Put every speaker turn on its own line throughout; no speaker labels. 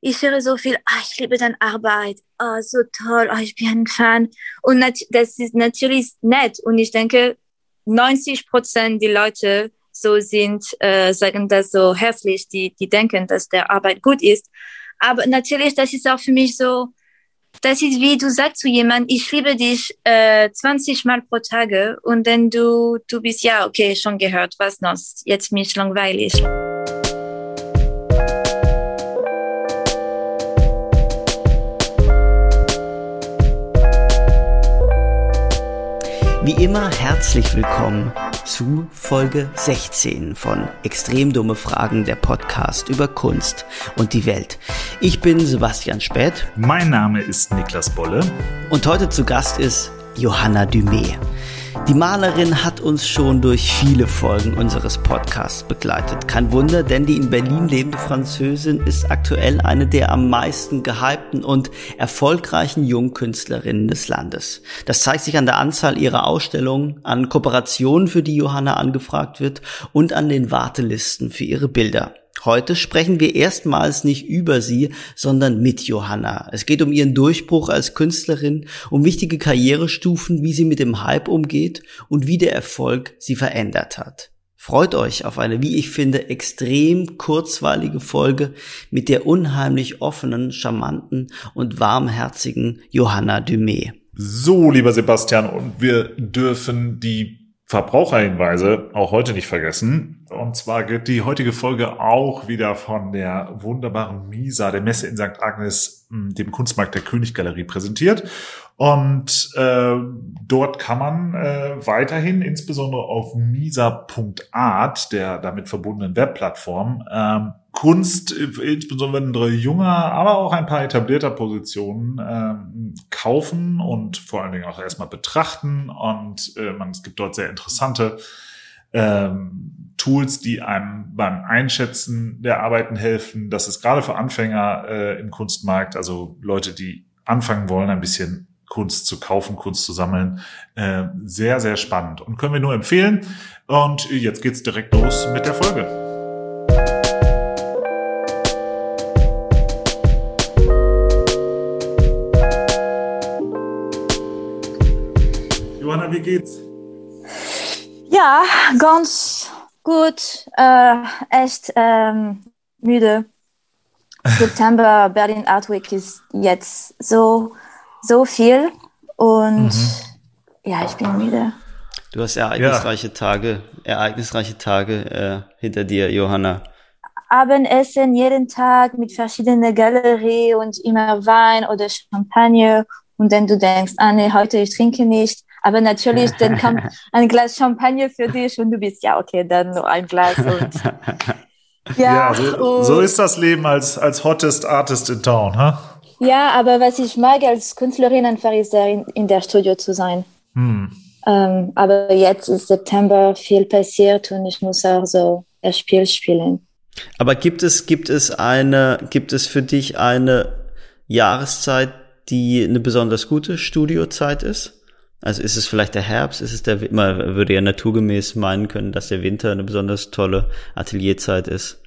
ich höre so viel, ah, ich liebe deine Arbeit, ah, so toll, ah, ich bin ein Fan. Und das ist natürlich nett. Und ich denke, 90 Prozent die Leute so sind, äh, sagen das so herzlich, die, die denken, dass der Arbeit gut ist. Aber natürlich, das ist auch für mich so, das ist wie du sagst zu jemandem, ich liebe dich äh, 20 Mal pro Tage und dann du, du bist, ja, okay, schon gehört, was noch, jetzt mich langweilig.
Wie immer herzlich willkommen zu Folge 16 von Extrem dumme Fragen, der Podcast über Kunst und die Welt. Ich bin Sebastian Späth.
Mein Name ist Niklas Bolle.
Und heute zu Gast ist Johanna Dumé. Die Malerin hat uns schon durch viele Folgen unseres Podcasts begleitet. Kein Wunder, denn die in Berlin lebende Französin ist aktuell eine der am meisten gehypten und erfolgreichen Jungkünstlerinnen des Landes. Das zeigt sich an der Anzahl ihrer Ausstellungen, an Kooperationen, für die Johanna angefragt wird und an den Wartelisten für ihre Bilder. Heute sprechen wir erstmals nicht über sie, sondern mit Johanna. Es geht um ihren Durchbruch als Künstlerin, um wichtige Karrierestufen, wie sie mit dem Hype umgeht und wie der Erfolg sie verändert hat. Freut euch auf eine, wie ich finde, extrem kurzweilige Folge mit der unheimlich offenen, charmanten und warmherzigen Johanna Dumé.
So, lieber Sebastian, und wir dürfen die Verbraucherhinweise auch heute nicht vergessen. Und zwar geht die heutige Folge auch wieder von der wunderbaren Misa, der Messe in St. Agnes, dem Kunstmarkt der Königgalerie präsentiert. Und äh, dort kann man äh, weiterhin, insbesondere auf misa.art, der damit verbundenen Webplattform, ähm, Kunst, insbesondere junger, aber auch ein paar etablierter Positionen ähm, kaufen und vor allen Dingen auch erstmal betrachten. Und äh, man, es gibt dort sehr interessante ähm, Tools, die einem beim Einschätzen der Arbeiten helfen. Das ist gerade für Anfänger äh, im Kunstmarkt, also Leute, die anfangen wollen, ein bisschen Kunst zu kaufen, Kunst zu sammeln. Äh, sehr, sehr spannend und können wir nur empfehlen. Und jetzt geht's direkt los mit der Folge. Wie geht's?
Ja, ganz gut. Äh, echt ähm, müde. September Berlin Art Week ist jetzt so, so viel und mhm. ja, ich bin müde.
Du hast ereignisreiche ja. Tage, ereignisreiche Tage äh, hinter dir, Johanna.
Abendessen jeden Tag mit verschiedenen Galerien und immer Wein oder Champagner und dann du denkst, ah nee, heute ich trinke nicht, aber natürlich, dann kommt ein Glas Champagner für dich und du bist, ja, okay, dann nur ein Glas. Und,
ja, ja so, so, ist das Leben als, als hottest Artist in Town, ha?
Ja, aber was ich mag als Künstlerin einfach ist, in, in der Studio zu sein. Hm. Ähm, aber jetzt ist September viel passiert und ich muss auch so das Spiel spielen.
Aber gibt es, gibt es eine, gibt es für dich eine Jahreszeit, die eine besonders gute Studiozeit ist? Also ist es vielleicht der Herbst, ist es der, man würde ja naturgemäß meinen können, dass der Winter eine besonders tolle Atelierzeit ist.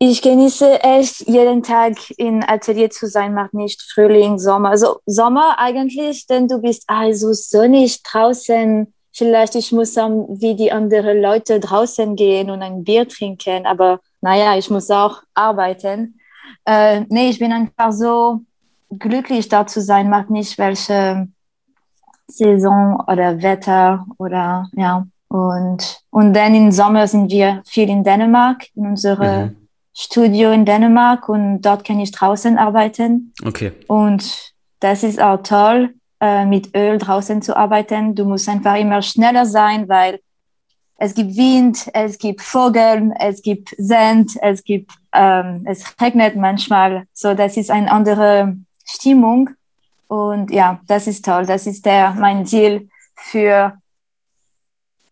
Ich genieße echt jeden Tag in Atelier zu sein, macht nicht Frühling, Sommer. Also Sommer eigentlich, denn du bist also sonnig draußen. Vielleicht ich muss wie die anderen Leute draußen gehen und ein Bier trinken, aber naja, ich muss auch arbeiten. Äh, nee, ich bin einfach so glücklich da zu sein, macht nicht welche Saison oder Wetter oder ja. Und, und dann im Sommer sind wir viel in Dänemark, in unserem mhm. Studio in Dänemark und dort kann ich draußen arbeiten.
Okay.
Und das ist auch toll, äh, mit Öl draußen zu arbeiten. Du musst einfach immer schneller sein, weil es gibt Wind, es gibt Vogel, es gibt Sand, es gibt, ähm, es regnet manchmal. So, das ist eine andere Stimmung. Und ja, das ist toll. Das ist der, mein Ziel für,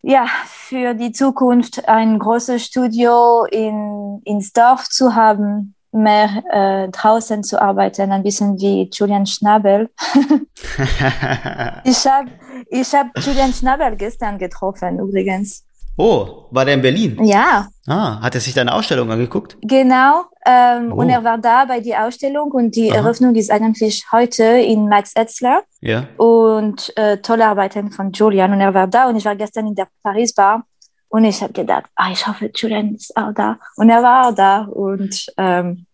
ja, für die Zukunft, ein großes Studio in, ins Dorf zu haben, mehr äh, draußen zu arbeiten, ein bisschen wie Julian Schnabel. ich habe ich hab Julian Schnabel gestern getroffen, übrigens.
Oh, war der in Berlin?
Ja.
Ah, hat er sich deine Ausstellung angeguckt?
Genau. Ähm,
Oh.
Und er war da bei der Ausstellung und die
Aha.
Eröffnung ist eigentlich heute in Max Etzler
Ja.
und äh, tolle Arbeiten von Julian. Und er war da und ich war gestern in der Paris Bar und ich habe gedacht, ah, ich hoffe, Julian ist auch da. Und er war auch da und ähm,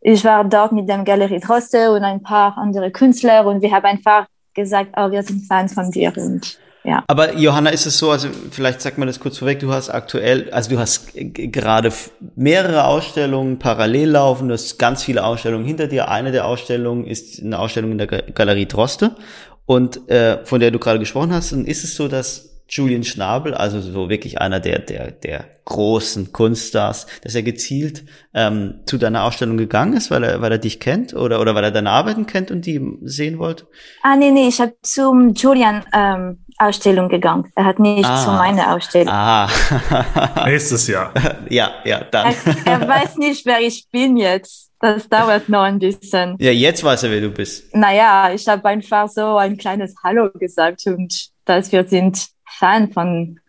ich war dort mit dem Galerie Droste und ein paar andere Künstler und wir haben einfach gesagt, oh, wir sind Fans von dir und ja.
Aber Johanna, ist es so, also vielleicht sag mal das kurz vorweg, du hast aktuell, also du hast gerade mehrere Ausstellungen parallel laufen, du hast ganz viele Ausstellungen hinter dir. Eine der Ausstellungen ist eine Ausstellung in der Ga- Galerie Droste und äh, von der du gerade gesprochen hast. Und ist es so, dass Julian Schnabel, also so wirklich einer der, der, der großen Kunststars, dass er gezielt ähm, zu deiner Ausstellung gegangen ist, weil er, weil er dich kennt oder, oder weil er deine Arbeiten kennt und die sehen wollte?
Ah, nee, nee, ich habe zum Julian ähm, Ausstellung gegangen. Er hat nicht
Ah.
zu meiner Ausstellung.
Ah,
Nächstes Jahr.
ja, ja, dann.
Er, er weiß nicht, wer ich bin jetzt. Das dauert noch ein bisschen.
Ja, jetzt weiß er, wer du bist.
Naja, ich habe einfach so ein kleines Hallo gesagt und dass wir sind Fan von,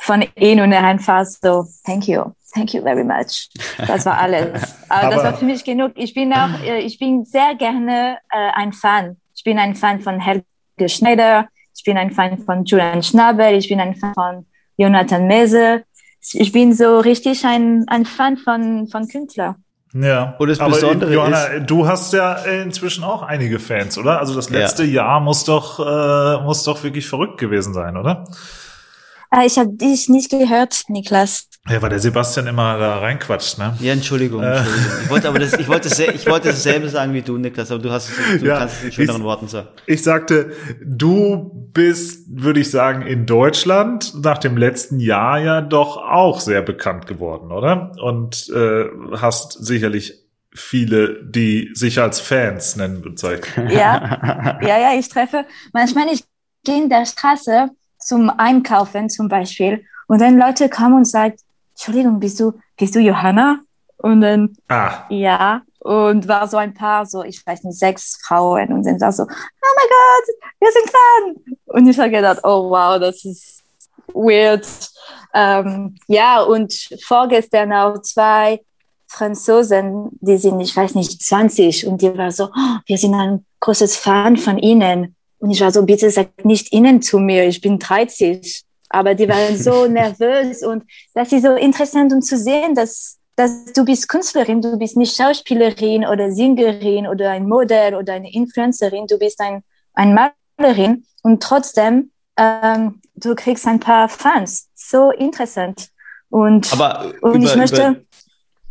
von ihm und er einfach so, thank you, thank you very much. Das war alles. Aber, das war für mich genug. Ich bin auch, äh, ich bin sehr gerne äh, ein Fan. Ich bin ein Fan von Helge Schneider. Ich bin ein Fan von Julian Schnabel. Ich bin ein Fan von Jonathan Mese. Ich bin so richtig ein, ein Fan von, von Künstlern.
Ja.
Und das
Aber,
Besondere
Johanna, du hast ja inzwischen auch einige Fans, oder? Also das letzte Jahr muss doch, äh, muss doch wirklich verrückt gewesen sein, oder?
Ah, ich habe dich nicht gehört, Niklas.
Ja, weil der Sebastian immer da reinquatscht, ne?
Ja, Entschuldigung,
Äh.
Entschuldigung. Ich wollte aber das, ich wollte, se- ich wollte dasselbe sagen wie du, Niklas, aber du hast es, du
Ja,
kannst es in schöneren
ich-
Worten sagen.
Ich sagte, du bist, würde ich sagen, in Deutschland nach dem letzten Jahr ja doch auch sehr bekannt geworden, oder? Und äh, hast sicherlich viele, die sich als Fans nennen, bezeichnen.
Ja, ja, ja, ich treffe. Manchmal ich gehe in der Straße zum Einkaufen zum Beispiel und dann Leute kommen und sagen, Entschuldigung, bist du, bist du Johanna? Und dann,
Ah,
ja, und war so ein paar, so, ich weiß nicht, sechs Frauen und dann war so, oh mein Gott, wir sind Fan. Und ich habe gedacht, oh wow, das ist weird. Ähm, ja, und vorgestern auch zwei Franzosen, die sind, ich weiß nicht, 20 und die war so, oh, wir sind ein großes Fan von Ihnen. Und ich war so, bitte sag nicht Ihnen zu mir, ich bin 30. Aber die waren so nervös und das ist so interessant, um zu sehen, dass, dass du bist Künstlerin, du bist nicht Schauspielerin oder Sängerin oder ein Model oder eine Influencerin, du bist ein, ein Malerin und trotzdem ähm, du kriegst ein paar Fans. So interessant. Und,
Aber
und
über,
ich möchte
über,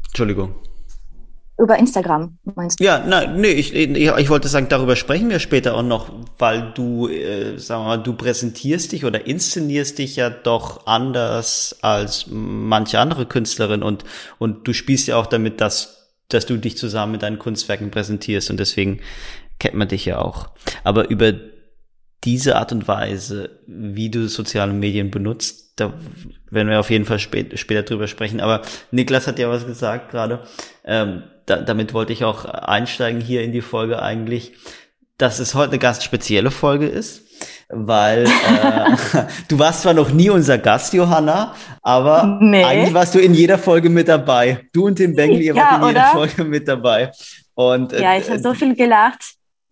Entschuldigung.
Über Instagram, meinst du?
Ja, nein, nee, ich, ich, ich wollte sagen, darüber sprechen wir später auch noch, weil du, äh, sagen wir mal, du präsentierst dich oder inszenierst dich ja doch anders als manche andere Künstlerin und, und du spielst ja auch damit, dass, dass du dich zusammen mit deinen Kunstwerken präsentierst und deswegen kennt man dich ja auch. Aber über diese Art und Weise, wie du soziale Medien benutzt, da werden wir auf jeden Fall spät, später drüber sprechen. Aber Niklas hat ja was gesagt gerade. Ähm, da, damit wollte ich auch einsteigen hier in die Folge eigentlich, dass es heute eine ganz spezielle Folge ist, weil äh, du warst zwar noch nie unser Gast, Johanna, aber
Nee.
eigentlich warst du in jeder Folge mit dabei. Du und Tim Bengel, ihr
Ja,
wart in jeder
oder?
Folge mit dabei. Und, äh,
Ja, ich habe so viel gelacht,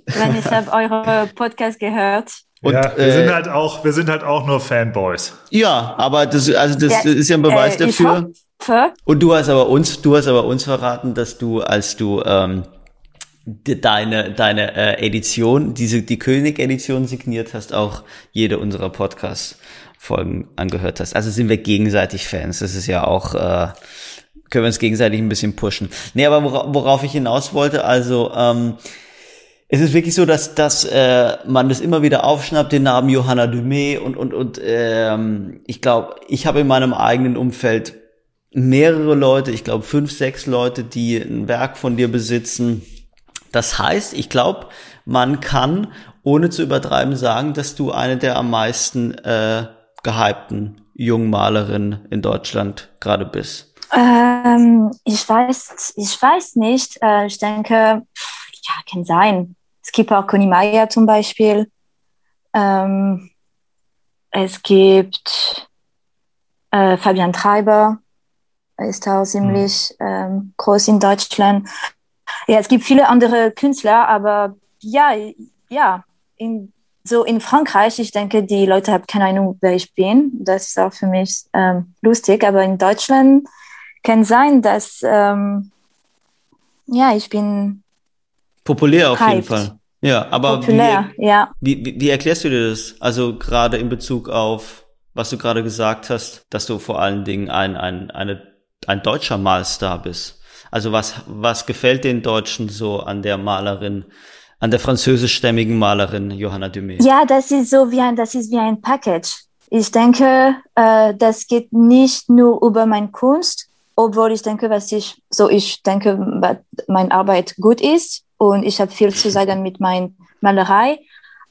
wenn ich habe eure Podcast gehört.
Und,
ja, wir
äh,
sind halt auch, wir sind halt auch nur Fanboys.
Ja, aber das, also das
Ja,
ist ja ein Beweis
äh,
dafür.
Hoffe,
Und du hast aber uns, du hast aber uns verraten, dass du, als du ähm, de- deine deine äh, Edition, diese die König-Edition signiert hast, auch jede unserer Podcast-Folgen angehört hast. Also sind wir gegenseitig Fans. Das ist ja auch äh, können wir uns gegenseitig ein bisschen pushen. Nee, aber wora, worauf ich hinaus wollte, also ähm, es ist wirklich so, dass, dass äh, man das immer wieder aufschnappt, den Namen Johanna Dumé und und und ähm, ich glaube, ich habe in meinem eigenen Umfeld mehrere Leute, ich glaube fünf, sechs Leute, die ein Werk von dir besitzen. Das heißt, ich glaube, man kann ohne zu übertreiben sagen, dass du eine der am meisten äh, gehypten jungen Malerinnen in Deutschland gerade bist.
ähm, ich weiß, ich weiß nicht. Äh, ich denke, pff, ja, kann sein. Es gibt auch Conny Meier zum Beispiel. Ähm, es gibt, Äh, Fabian Treiber ist auch ziemlich mhm. ähm, groß in Deutschland. Ja, es gibt viele andere Künstler, aber ja, ja, in, so in Frankreich, ich denke, die Leute haben keine Ahnung, wer ich bin. Das ist auch für mich ähm, lustig, aber in Deutschland kann sein, dass ähm, ja, ich bin
populär auf hyped. jeden Fall. Ja, aber
populär,
wie,
ja.
Wie, wie, wie erklärst du dir das? Also gerade in Bezug auf, was du gerade gesagt hast, dass du vor allen Dingen ein, ein, eine, ein deutscher Malstar bist. Also was, was gefällt den Deutschen so an der Malerin, an der französischstämmigen Malerin Johanna Dumais?
Ja, das ist so wie ein, das ist wie ein Package. Ich denke, äh, das geht nicht nur über meine Kunst, obwohl ich denke, was ich, so ich denke, meine Arbeit gut ist und ich habe viel zu sagen mit meiner Malerei.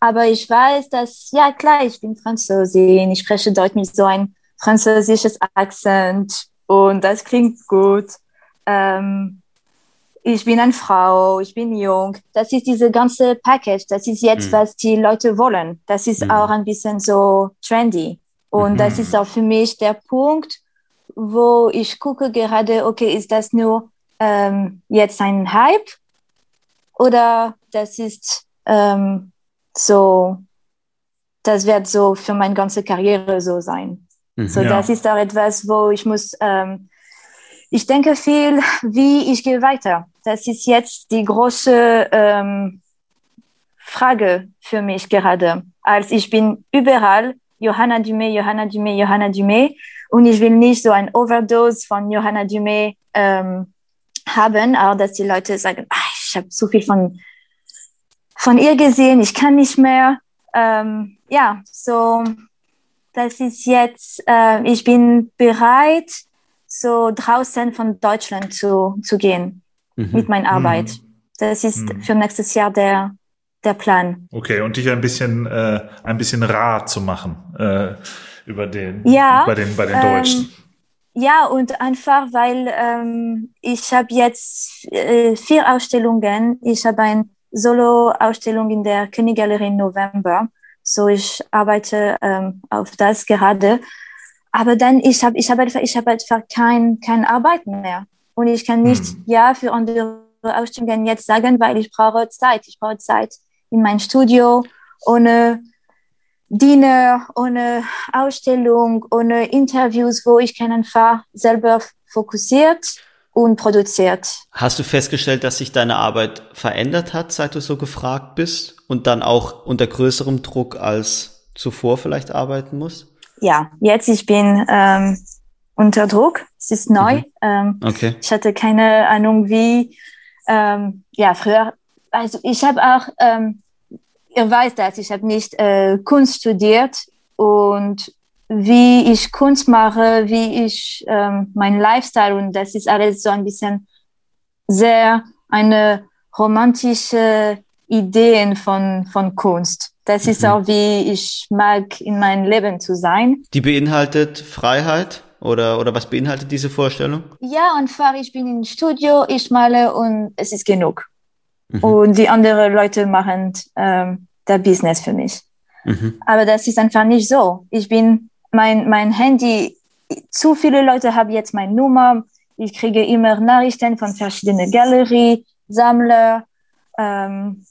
Aber ich weiß, dass, ja klar, ich bin Französin, ich spreche Deutsch mit so ein französisches Akzent und das klingt gut. Ähm, ich bin eine Frau, ich bin jung. Das ist diese ganze Package. Das ist jetzt, mhm. was die Leute wollen. Das ist mhm. auch ein bisschen so trendy. Und mhm. das ist auch für mich der Punkt, wo ich gucke gerade, okay, ist das nur ähm, jetzt ein Hype oder das ist ähm, so, das wird so für meine ganze Karriere so sein. Mhm, so, ja. das ist auch etwas, wo ich muss, ähm, ich denke viel, wie ich gehe weiter. Das ist jetzt die große ähm, Frage für mich gerade. Als ich bin überall, Johanna Dumé, Johanna Dumé, Johanna Dumé. Und ich will nicht so ein Overdose von Johanna Dumé ähm, haben, auch dass die Leute sagen, ach, ich habe zu viel von, von ihr gesehen, ich kann nicht mehr. Ähm, ja, so, das ist jetzt, äh, ich bin bereit, so draußen von Deutschland zu, zu gehen mhm. mit meiner Arbeit. Mhm. Das ist mhm. für nächstes Jahr der, der Plan.
Okay, und dich ein bisschen, äh, ein bisschen rar zu machen. Äh, über den,
ja,
bei den, bei den Deutschen. Ähm,
ja, und einfach, weil ähm, ich habe jetzt äh, vier Ausstellungen. Ich habe eine Solo-Ausstellung in der Königgalerie im November. So, ich arbeite ähm, auf das gerade. Aber dann, ich habe ich hab einfach, ich hab einfach kein, keine Arbeit mehr. Und ich kann nicht hm. Ja für andere Ausstellungen jetzt sagen, weil ich brauche Zeit. Ich brauche Zeit in mein Studio, ohne Dinner, ohne Ausstellung, ohne Interviews, wo ich kann einfach selber fokussiert und produziert.
Hast du festgestellt, dass sich deine Arbeit verändert hat, seit du so gefragt bist und dann auch unter größerem Druck als zuvor vielleicht arbeiten musst?
Ja, jetzt ich bin ähm, unter Druck. Es ist neu. Mhm. Ähm, okay. Ich hatte keine Ahnung, wie. Ähm, ja, früher. Also ich habe auch ähm, ihr weißt das, ich habe nicht äh, Kunst studiert und wie ich Kunst mache, wie ich ähm, mein Lifestyle und das ist alles so ein bisschen sehr eine romantische Ideen von, von Kunst. Das mhm. ist auch, wie ich mag, in meinem Leben zu sein.
Die beinhaltet Freiheit oder, oder was beinhaltet diese Vorstellung?
Ja, einfach, ich bin im Studio, ich male und es ist genug. Mhm. Und die anderen Leute machen ähm, der Business für mich. Mhm. Aber das ist einfach nicht so. Ich bin mein, mein Handy, zu viele Leute haben jetzt meine Nummer. Ich kriege immer Nachrichten von verschiedenen Galerien, Sammler. Ähm,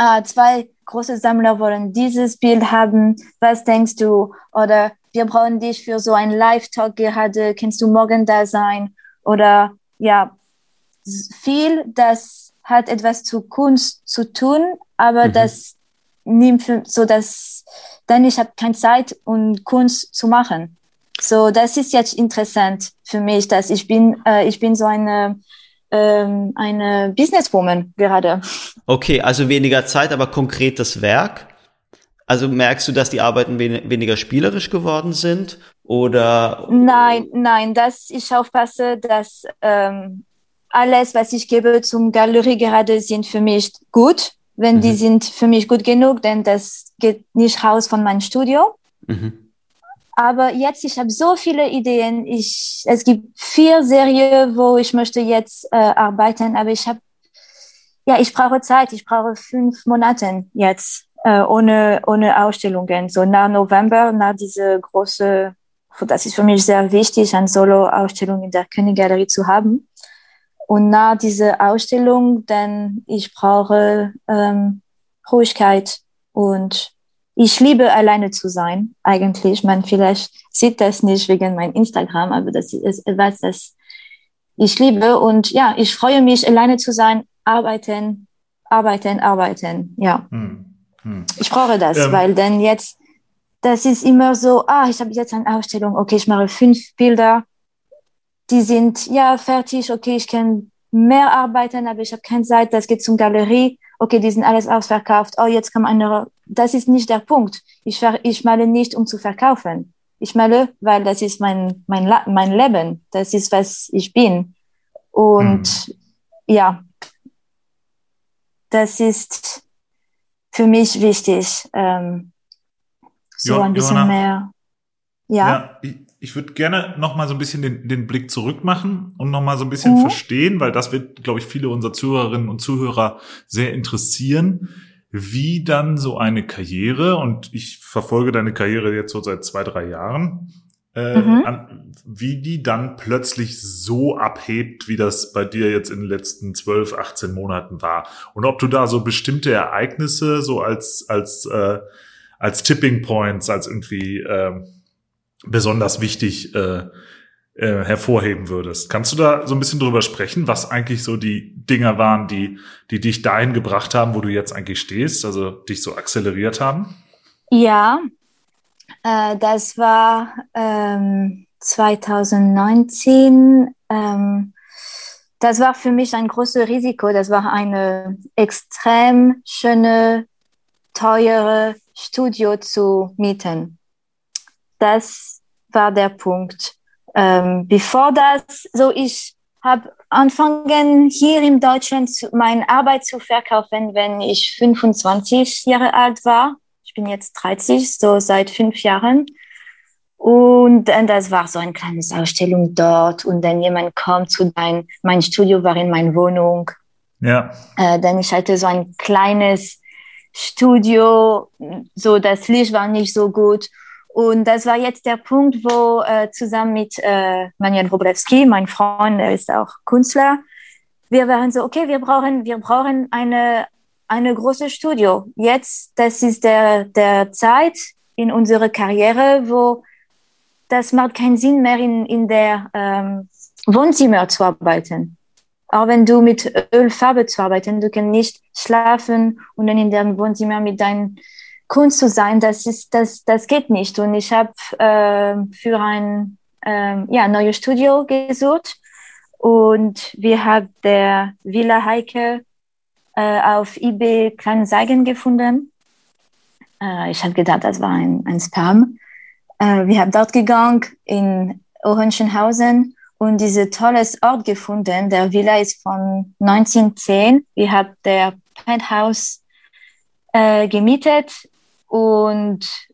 ah, zwei große Sammler wollen dieses Bild haben. Was denkst du? Oder wir brauchen dich für so ein Live-Talk gerade. Kannst du morgen da sein? Oder ja, viel, das hat etwas zu Kunst zu tun, aber mhm. das nimmt für, so dass dann ich habe keine Zeit um Kunst zu machen. So das ist jetzt interessant für mich, dass ich bin äh, ich bin so eine ähm, eine Businesswoman gerade.
Okay, also weniger Zeit, aber konkretes Werk. Also merkst du, dass die Arbeiten wen weniger spielerisch geworden sind oder?
Nein, nein, dass ich aufpasse, dass ähm, alles, was ich gebe zum Galerie gerade, sind für mich gut wenn mhm. die sind für mich gut genug, denn das geht nicht raus von meinem Studio. Mhm. Aber jetzt, ich habe so viele Ideen. Ich, es gibt vier Serien, wo ich möchte jetzt äh, arbeiten, aber ich habe, ja, ich brauche Zeit. Ich brauche fünf Monate jetzt äh, ohne ohne Ausstellungen. So nach November, nach diese große das ist für mich sehr wichtig, eine Solo-Ausstellung in der Königgalerie zu haben. Und nach dieser Ausstellung, denn ich brauche ähm, Ruhigkeit und ich liebe alleine zu sein, eigentlich. Man vielleicht sieht das nicht wegen meinem Instagram, aber das ist etwas, das ich liebe. Und ja, ich freue mich, alleine zu sein, arbeiten, arbeiten, arbeiten. Ja. Hm. Hm. Ich brauche das, ähm. weil denn jetzt, das ist immer so, ah, ich habe jetzt eine Ausstellung, okay, ich mache fünf Bilder, die sind ja fertig, okay, ich kann mehr arbeiten, aber ich habe keine Zeit, das geht zum Galerie, okay, die sind alles ausverkauft, oh, jetzt kommt eine, das ist nicht der Punkt. Ich, ich male nicht, um zu verkaufen. Ich male, weil das ist mein, mein, mein Leben, das ist, was ich bin. Und hm. ja, das ist für mich wichtig, ähm, so jo ein bisschen Johanna, mehr.
Ja. ja ich, ich würde gerne noch mal so ein bisschen den, den Blick zurück machen und noch mal so ein bisschen mhm. verstehen, weil das wird, glaube ich, viele unserer Zuhörerinnen und Zuhörer sehr interessieren, wie dann so eine Karriere und ich verfolge deine Karriere jetzt so seit zwei drei Jahren äh, mhm. an, wie die dann plötzlich so abhebt, wie das bei dir jetzt in den letzten 12, 18 Monaten war. Und ob du da so bestimmte Ereignisse so als, als, äh, als Tipping Points, als irgendwie äh, besonders wichtig äh, äh, hervorheben würdest. Kannst du da so ein bisschen drüber sprechen, was eigentlich so die Dinger waren, die, die dich dahin gebracht haben, wo du jetzt eigentlich stehst, also dich so akzeleriert haben?
Ja, äh, das war ähm, 2019. Ähm, das war für mich ein großes Risiko. Das war eine extrem schöne, teure Studio zu mieten. Das war der Punkt. Ähm, bevor das, so ich habe angefangen hier in Deutschland meine Arbeit zu verkaufen, wenn ich 25 Jahre alt war. Ich bin jetzt 30, so seit fünf Jahren. Und dann, das war so eine kleine Ausstellung dort. Und dann jemand kommt zu dein, mein Studio war in meiner Wohnung. Ja. Äh, dann ich hatte so ein kleines Studio, so das Licht war nicht so gut. Und das war jetzt der Punkt, wo äh, zusammen mit äh, Manuel Wroblewski, mein Freund, der ist auch Künstler, wir waren so, okay, wir brauchen, wir brauchen eine eine große Studio. Jetzt, das ist der, der Zeit in unserer Karriere, wo das macht keinen Sinn mehr in, in der ähm, Wohnzimmer zu arbeiten. Auch wenn du mit Ölfarbe zu arbeiten, du kannst nicht schlafen und dann in deinem Wohnzimmer mit deinem Kunst zu sein, das ist, das, das geht nicht. Und ich habe äh, für ein äh, ja, neues Studio gesucht und wir haben der Villa Heike äh, auf eBay kleine Seigen gefunden. Äh, ich habe gedacht, das war ein, ein Spam. Äh, wir haben dort gegangen in Orangenhausen und diese tolles Ort gefunden. Der Villa ist von 1910. Wir haben der Penthouse äh, gemietet und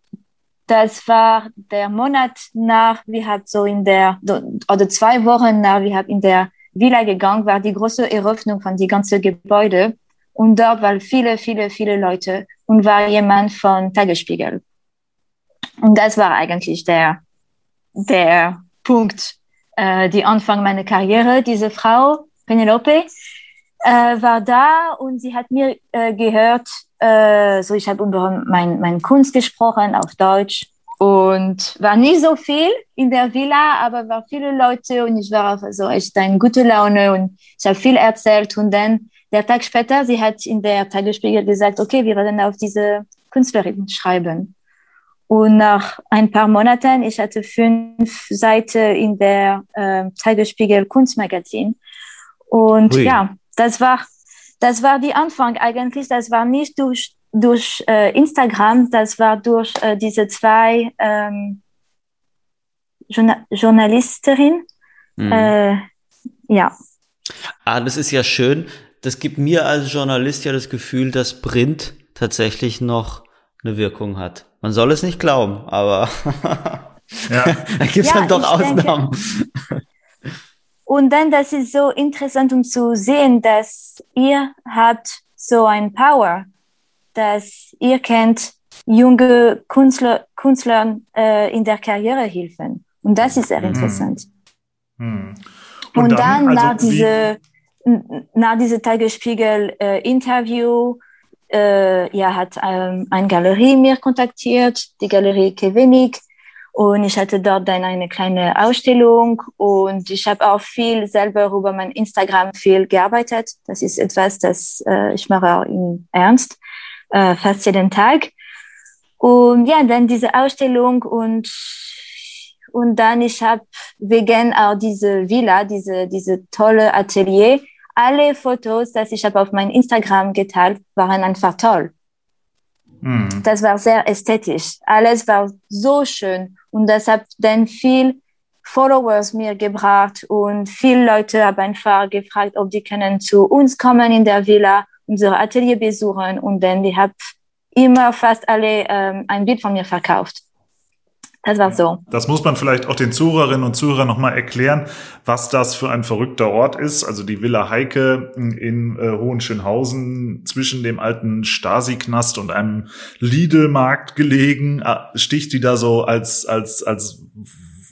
das war der Monat nach, wir haben so in der, oder zwei Wochen nach, wir haben in der Villa gegangen, war die große Eröffnung von die ganze Gebäude. Und dort waren viele, viele, viele Leute und war jemand von Tagesspiegel. Und das war eigentlich der, der Punkt, äh, die Anfang meiner Karriere. Diese Frau, Penelope, äh, war da und sie hat mir äh, gehört, äh, so ich habe über mein, mein Kunst gesprochen auf Deutsch und war nicht so viel in der Villa, aber war viele Leute und ich war so echt eine gute Laune und ich habe viel erzählt und dann der Tag später, sie hat in der Tagesspiegel gesagt, okay, wir werden auf diese Künstlerin schreiben. Und nach ein paar Monaten, ich hatte fünf Seiten in der äh, Tagesspiegel Kunstmagazin. Und Ui. ja, das war, das war die Anfang eigentlich. Das war nicht durch, durch äh, Instagram, das war durch äh, diese zwei ähm, Journal Journalisterinnen. Mhm. Äh, ja.
Ah, das ist ja schön das gibt mir als Journalist ja das Gefühl, dass Print tatsächlich noch eine Wirkung hat. Man soll es nicht glauben, aber da gibt es ja, dann doch Ausnahmen. Denke,
und dann, das ist so interessant, um zu sehen, dass ihr habt so ein Power, dass ihr kennt junge Künstler, Künstlern äh, in der Karriere helfen. Und das ist sehr mhm. interessant.
Mhm.
Und, und, dann, dann also nach diese nach diesem Tagesspiegel-Interview äh, äh, ja, hat ähm, eine Galerie mir kontaktiert, die Galerie Kewenig. Und ich hatte dort dann eine kleine Ausstellung und ich habe auch viel selber über mein Instagram viel gearbeitet. Das ist etwas, das äh, ich mache auch in Ernst, äh, fast jeden Tag. Und ja, dann diese Ausstellung und und dann ich habe wegen auch diese Villa, diese diese tolle Atelier, alle Fotos, die ich habe auf mein Instagram geteilt, waren einfach toll. Mhm. Das war sehr ästhetisch. Alles war so schön und das hat dann viel Followers mir gebracht und viele Leute haben einfach gefragt, ob die können zu uns kommen in der Villa, unsere Atelier besuchen und dann die haben immer fast alle ähm, ein Bild von mir verkauft. Das war so.
Das muss man vielleicht auch den Zuhörerinnen und Zuhörern nochmal erklären, was das für ein verrückter Ort ist. Also die Villa Heike in äh, Hohenschönhausen zwischen dem alten Stasi-Knast und einem Lidl-Markt gelegen, äh, sticht die da so als, als, als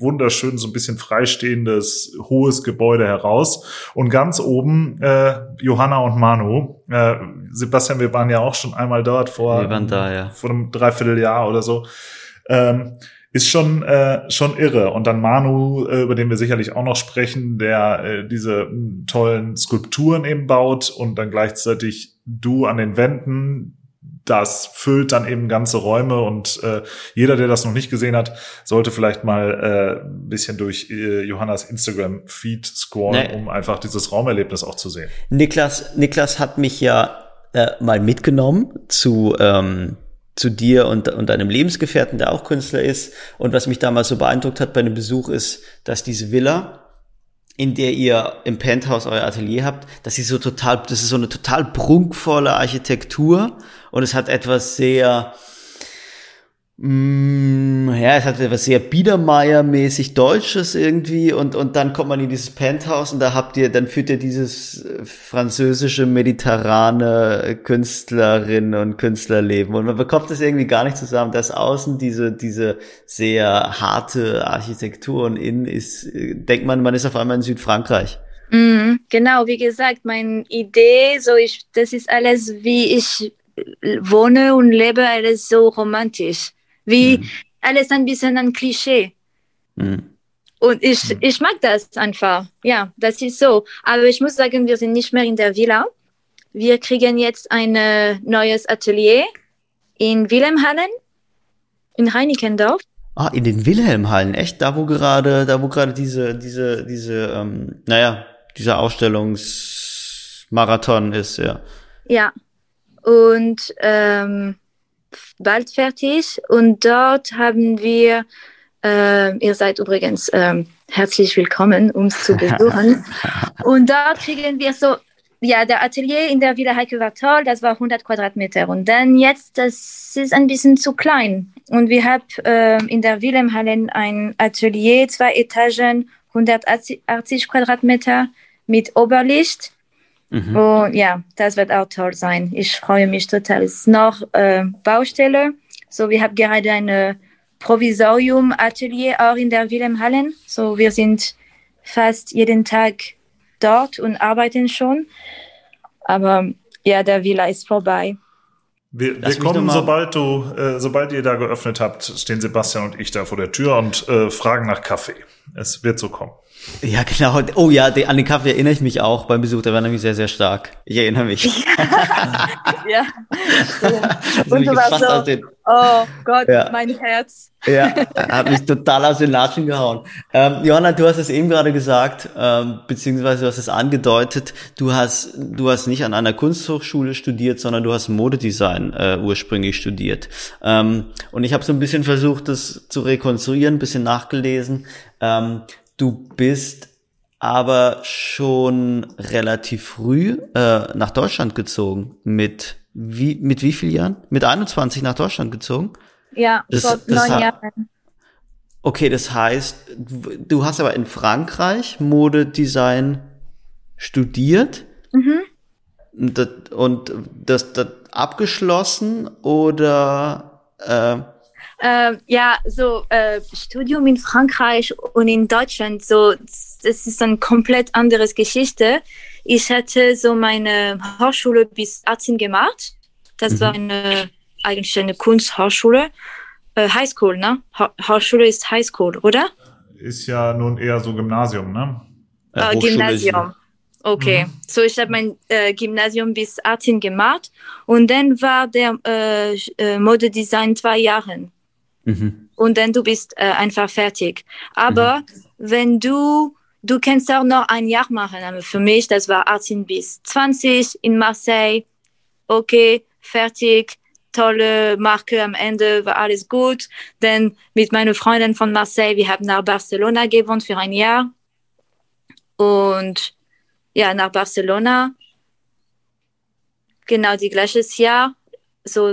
wunderschön so ein bisschen freistehendes hohes Gebäude heraus und ganz oben äh, Johanna und Manu äh, Sebastian wir waren ja auch schon einmal dort vor
wir waren da, ja.
vor einem Dreivierteljahr oder so ähm, ist schon äh, schon irre. Und dann Manu, äh, über den wir sicherlich auch noch sprechen, der äh, diese mh, tollen Skulpturen eben baut und dann gleichzeitig du an den Wänden. Das füllt dann eben ganze Räume und äh, jeder, der das noch nicht gesehen hat, sollte vielleicht mal äh, ein bisschen durch äh, Johannas Instagram-Feed scrollen, nee. um einfach dieses Raumerlebnis auch zu sehen.
Niklas, Niklas hat mich ja äh, mal mitgenommen zu ähm, zu dir und, und deinem Lebensgefährten, der auch Künstler ist. Und was mich damals so beeindruckt hat bei einem Besuch ist, dass diese Villa, in der ihr im Penthouse euer Atelier habt, dass sie so total, das ist so eine total prunkvolle Architektur und es hat etwas sehr, Mm, ja, es hat etwas sehr Biedermeier-mäßig Deutsches irgendwie und, und dann kommt man in dieses Penthouse und da habt ihr, dann führt ihr dieses äh, französische, mediterrane Künstlerinnen und Künstlerleben und man bekommt das irgendwie gar nicht zusammen. Das außen diese, diese sehr harte Architektur und innen ist, äh, denkt man, man ist auf einmal in Südfrankreich.
Mm, genau, wie gesagt, meine Idee, so ich, das ist alles, wie ich wohne und lebe, alles so romantisch wie mhm. alles ein bisschen ein Klischee. Mhm. Und ich, mhm. ich mag das einfach. Ja, das ist so. Aber ich muss sagen, wir sind nicht mehr in der Villa. Wir kriegen jetzt ein äh, neues Atelier in Wilhelmhallen, in Reinickendorf.
Ah, in den Wilhelmhallen, echt? Da, wo gerade, da, wo gerade diese, diese, diese, ähm, naja, dieser Ausstellungsmarathon ist, ja.
Ja. Und ähm, bald fertig und dort haben wir, äh, ihr seid übrigens äh, herzlich willkommen, uns zu besuchen. und dort kriegen wir so, ja, der Atelier in der Villa Heike war toll, das war 100 Quadratmeter. Und dann jetzt, das ist ein bisschen zu klein. Und wir haben äh, in der Wilhelmhallen ein Atelier, zwei Etagen, 180 Quadratmeter mit Oberlicht Mhm. Und ja, das wird auch toll sein. Ich freue mich total. Es ist noch äh, Baustelle. So, wir haben gerade ein Provisorium-Atelier auch in der Wilhelmhallen. So, wir sind fast jeden Tag dort und arbeiten schon. Aber ja, der Villa ist vorbei.
Wir, wir kommen, sobald du, äh, sobald ihr da geöffnet habt, stehen Sebastian und ich da vor der Tür und äh, fragen nach Kaffee. Es wird so kommen.
Ja, genau. Oh ja, an den Kaffee erinnere ich mich auch beim Besuch. Der war nämlich sehr, sehr stark. Ich erinnere mich.
ja. Also und du warst so, den, oh Gott, ja. mein Herz.
Ja, hat mich total aus den Latschen gehauen. Ähm, Johanna, du hast es eben gerade gesagt, ähm, beziehungsweise du hast es angedeutet. Du hast, du hast nicht an einer Kunsthochschule studiert, sondern du hast Modedesign äh, ursprünglich studiert. Ähm, und ich habe so ein bisschen versucht, das zu rekonstruieren, ein bisschen nachgelesen. Ähm, Du bist aber schon relativ früh äh, nach Deutschland gezogen. Mit wie, mit wie vielen Jahren? Mit 21 nach Deutschland gezogen?
Ja, das, vor neun Jahren.
Okay, das heißt, du hast aber in Frankreich Modedesign studiert mhm. und, das, und das, das abgeschlossen oder
äh, Ähm, ja, so äh, Studium in Frankreich und in Deutschland, so das ist eine komplett anderes Geschichte. Ich hatte so meine Hochschule bis 18 gemacht. Das mhm. war eine eigentlich eine Kunsthochschule. Äh, Highschool, ne? Hochschule ist Highschool, oder?
Ist ja nun eher so Gymnasium, ne?
Äh, Gymnasium. Okay, mhm. so ich habe mein äh, Gymnasium bis 18 gemacht und dann war der äh, äh, Modedesign zwei Jahre. Mhm. Und dann du bist äh, einfach fertig. Aber mhm. wenn du, du kannst auch noch ein Jahr machen, aber für mich, das war 18 bis 20 in Marseille. Okay, fertig, tolle Marke am Ende, war alles gut. Dann mit meiner Freundin von Marseille, wir haben nach Barcelona gewohnt für ein Jahr. Und ja, nach Barcelona. Genau die gleiches Jahr, so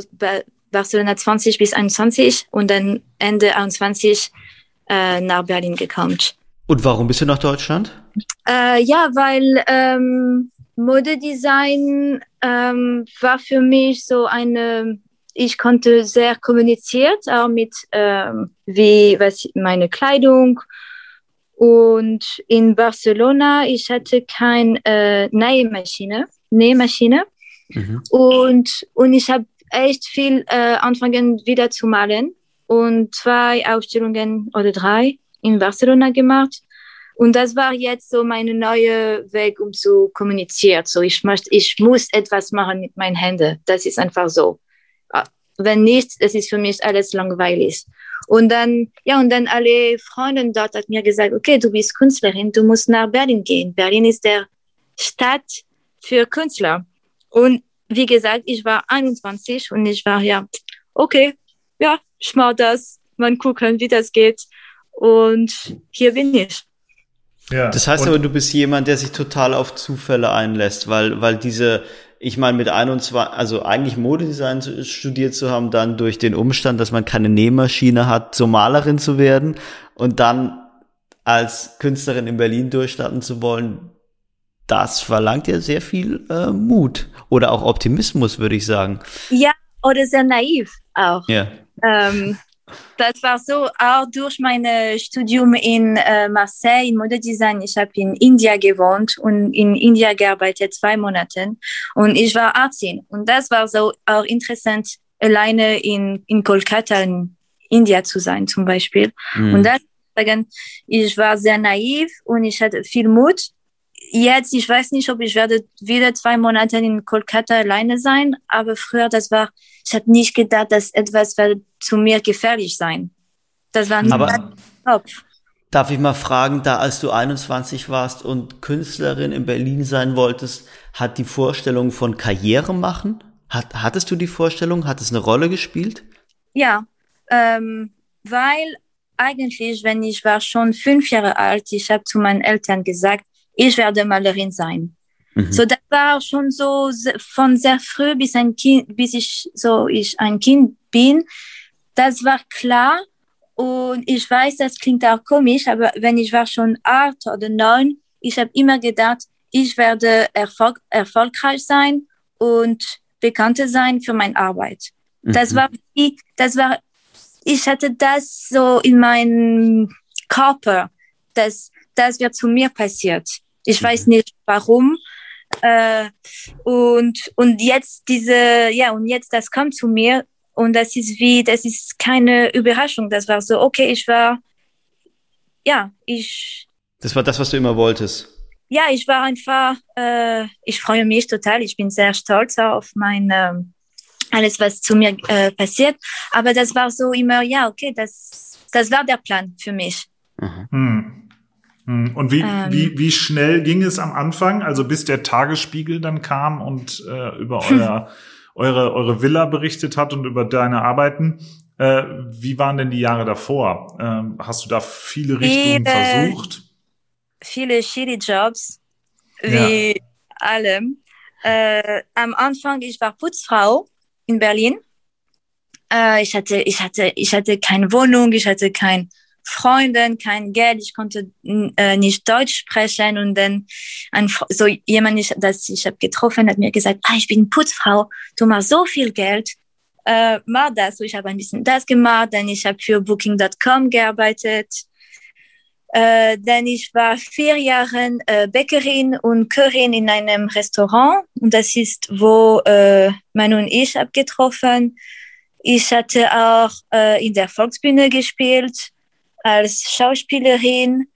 Barcelona 20 bis 21 und dann Ende 21 äh, nach Berlin gekommen.
Und warum bist du nach Deutschland?
Äh, ja, weil ähm, Modedesign ähm, war für mich so eine, ich konnte sehr kommuniziert, auch mit ähm, wie was meine Kleidung und in Barcelona, ich hatte keine äh, Nähmaschine, Nähmaschine. Mhm. Und, und ich habe echt viel äh, anfangen wieder zu malen und zwei Ausstellungen oder drei in Barcelona gemacht. Und das war jetzt so meine neue Weg, um zu kommunizieren. So, ich möchte, ich muss etwas machen mit meinen Händen. Das ist einfach so. Ah, wenn nicht, es ist für mich alles langweilig. Und dann, ja, und dann alle Freunde dort hat mir gesagt, okay, du bist Künstlerin, du musst nach Berlin gehen. Berlin ist der Stadt für Künstler. Und wie gesagt, ich war 21 und ich war ja, okay, ja, ich mach das, mal gucken, wie das geht. Und hier bin ich.
Ja, das heißt aber, du bist jemand, der sich total auf Zufälle einlässt, weil, weil diese, ich meine, mit 21, also eigentlich Modedesign studiert zu haben, dann durch den Umstand, dass man keine Nähmaschine hat, zur Malerin zu werden und dann als Künstlerin in Berlin durchstarten zu wollen, das verlangt ja sehr viel äh, Mut oder auch Optimismus, würde ich sagen.
Ja, oder sehr naiv auch.
Ja.
Ähm, das war so auch durch mein Studium in äh, Marseille in Modedesign. Ich habe in India gewohnt und in India gearbeitet zwei Monate und ich war 18 und das war so auch interessant alleine in in Kolkata in India zu sein zum Beispiel mhm. und das ich war sehr naiv und ich hatte viel Mut jetzt, ich weiß nicht, ob ich werde wieder zwei Monate in Kolkata alleine sein, aber früher, das war, ich habe nicht gedacht, dass etwas wird zu mir gefährlich sein. Das war nicht
aber Kopf. Darf ich mal fragen, da als du 21 warst und Künstlerin in Berlin sein wolltest, hat die Vorstellung von Karriere machen, hat, hattest du die Vorstellung, hat es eine Rolle gespielt?
Ja, ähm, weil eigentlich, wenn ich war schon fünf Jahre alt, ich habe zu meinen Eltern gesagt, ich werde Malerin sein. Mhm. So, das war schon so von sehr früh bis ein Kind, bis ich so ich ein Kind bin. Das war klar. Und ich weiß, das klingt auch komisch, aber wenn ich war schon acht oder neun, ich habe immer gedacht, ich werde erfolg erfolgreich sein und bekannter sein für meine Arbeit. Mhm. Das war wie, das war, ich hatte das so in meinem Körper, dass das wird zu mir passiert. Ich mhm. weiß nicht warum. Äh, und, und jetzt diese, ja, und jetzt das kommt zu mir und das ist wie, das ist keine Überraschung. Das war so, okay, ich war, ja, ich.
Das war das, was du immer wolltest.
Ja, ich war einfach, äh, ich freue mich total. Ich bin sehr stolz auf mein, äh, alles, was zu mir äh, passiert. Aber das war so immer, ja, okay, das, das war der Plan für mich.
Mhm. Hm. Und wie, ähm, wie, wie schnell ging es am Anfang, also bis der Tagesspiegel dann kam und äh, über euer, eure, eure Villa berichtet hat und über deine Arbeiten? Äh, wie waren denn die Jahre davor? Ähm, hast du da viele Richtungen viele, versucht?
Viele shitty Jobs, wie ja. allem. Äh, am Anfang, ich war Putzfrau in Berlin. Äh, ich hatte, ich hatte, ich hatte keine Wohnung, ich hatte kein Freunden, kein Geld, ich konnte äh, nicht Deutsch sprechen und dann ein, so jemand, ich, das ich habe getroffen, hat mir gesagt, ah, ich bin Putzfrau, du machst so viel Geld, äh, mach das. So, ich habe ein bisschen das gemacht, dann ich habe für Booking.com gearbeitet. Äh, denn ich war vier Jahre äh, Bäckerin und Köchin in einem Restaurant und das ist, wo äh, Manu und ich abgetroffen. Ich hatte auch äh, in der Volksbühne gespielt als Schauspielerin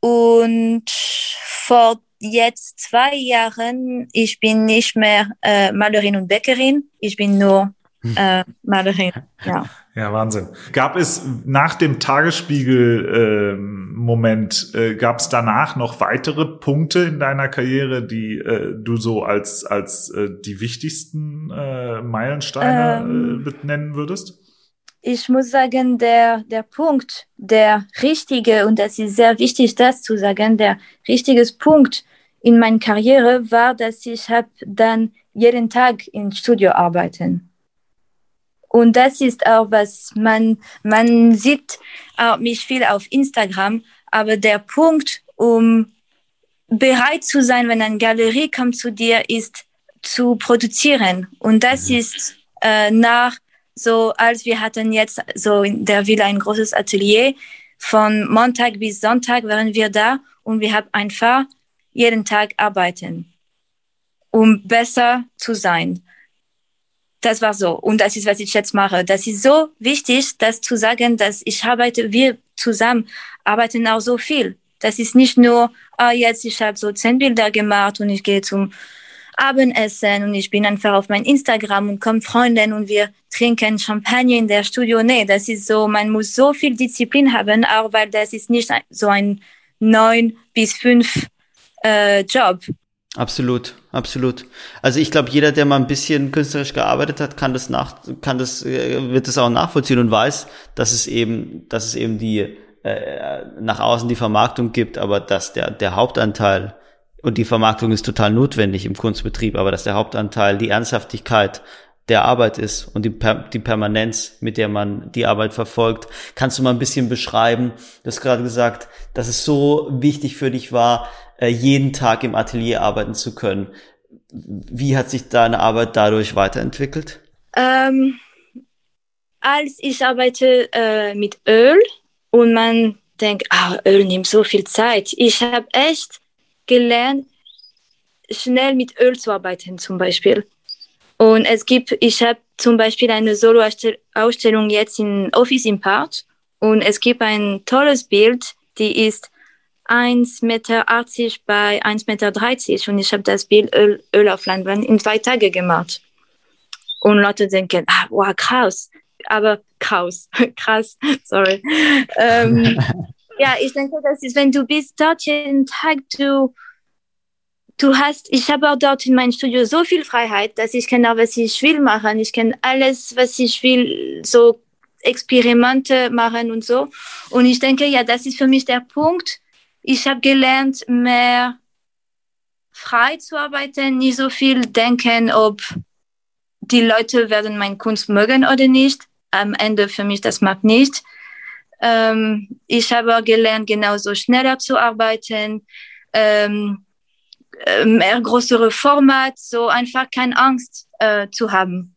und vor jetzt zwei Jahren, ich bin nicht mehr äh, Malerin und Bäckerin, ich bin nur hm. äh, Malerin. Ja.
ja, Wahnsinn. Gab es nach dem Tagesspiegel-Moment, äh, äh, gab es danach noch weitere Punkte in deiner Karriere, die äh, du so als, als äh, die wichtigsten äh, Meilensteine ähm, äh, benennen würdest?
Ich muss sagen, der, der Punkt, der richtige, und das ist sehr wichtig, das zu sagen, der richtige Punkt in meiner Karriere war, dass ich habe dann jeden Tag im Studio arbeiten und das ist auch, was man, man sieht auch mich viel auf Instagram, aber der Punkt, um bereit zu sein, wenn eine Galerie kommt zu dir, ist zu produzieren. Und das mhm. ist äh, nach so, als wir hatten jetzt so in der Villa ein großes Atelier, von Montag bis Sonntag waren wir da und wir haben einfach jeden Tag arbeiten, um besser zu sein das war so. Und das ist, was ich jetzt mache. Das ist so wichtig, das zu sagen, dass ich arbeite, wir zusammen arbeiten auch so viel. Das ist nicht nur, ah, jetzt ich habe so zehn Bilder gemacht und ich gehe zum Abendessen und ich bin einfach auf mein Instagram und kommt Freundin und wir trinken Champagner in der Studio. Nee, das ist so, man muss so viel Disziplin haben, auch weil das ist nicht so ein neun bis fünf äh, Job.
Absolut, absolut. Also ich glaube, jeder, der mal ein bisschen künstlerisch gearbeitet hat, kann das nach, kann das, äh, wird das auch nachvollziehen und weiß, dass es eben, dass es eben die äh, nach außen die Vermarktung gibt, aber dass der der Hauptanteil und die Vermarktung ist total notwendig im Kunstbetrieb, aber dass der Hauptanteil die Ernsthaftigkeit der Arbeit ist und die, per die Permanenz, mit der man die Arbeit verfolgt. Kannst du mal ein bisschen beschreiben? Du hast gerade gesagt, dass es so wichtig für dich war, äh, jeden Tag im Atelier arbeiten zu können. Wie hat sich deine Arbeit dadurch weiterentwickelt?
Ähm, als ich arbeite äh, mit Öl und man denkt, ah, Öl nimmt so viel Zeit. Ich habe echt gelernt, schnell mit Öl zu arbeiten zum Beispiel. Und es gibt, ich habe zum Beispiel eine Solo-Ausstellung jetzt in Office Impart und es gibt ein tolles Bild, die ist 1,80 Meter bei 1,30 Meter und ich habe das Bild Öl, Öl auf Leinwand in zwei Tagen gemacht. Und Leute denken, ah, wow, krass. Aber krass, krass, sorry. ähm, ja, ich denke, das ist, wenn du bist dort jeden Tag, du, du hast, ich habe auch dort in meinem Studio so viel Freiheit, dass ich kann auch, was ich will machen. Ich kann alles, was ich will, so Experimente machen und so. Und ich denke, ja, das ist für mich der Punkt, ich habe gelernt, mehr frei zu arbeiten, nicht so viel denken, ob die Leute werden meine Kunst mögen oder nicht. Am Ende für mich das mag nicht. Ähm, ich habe gelernt, genauso schneller zu arbeiten, ähm, äh, mehr größere Format, so einfach keine Angst äh, zu haben.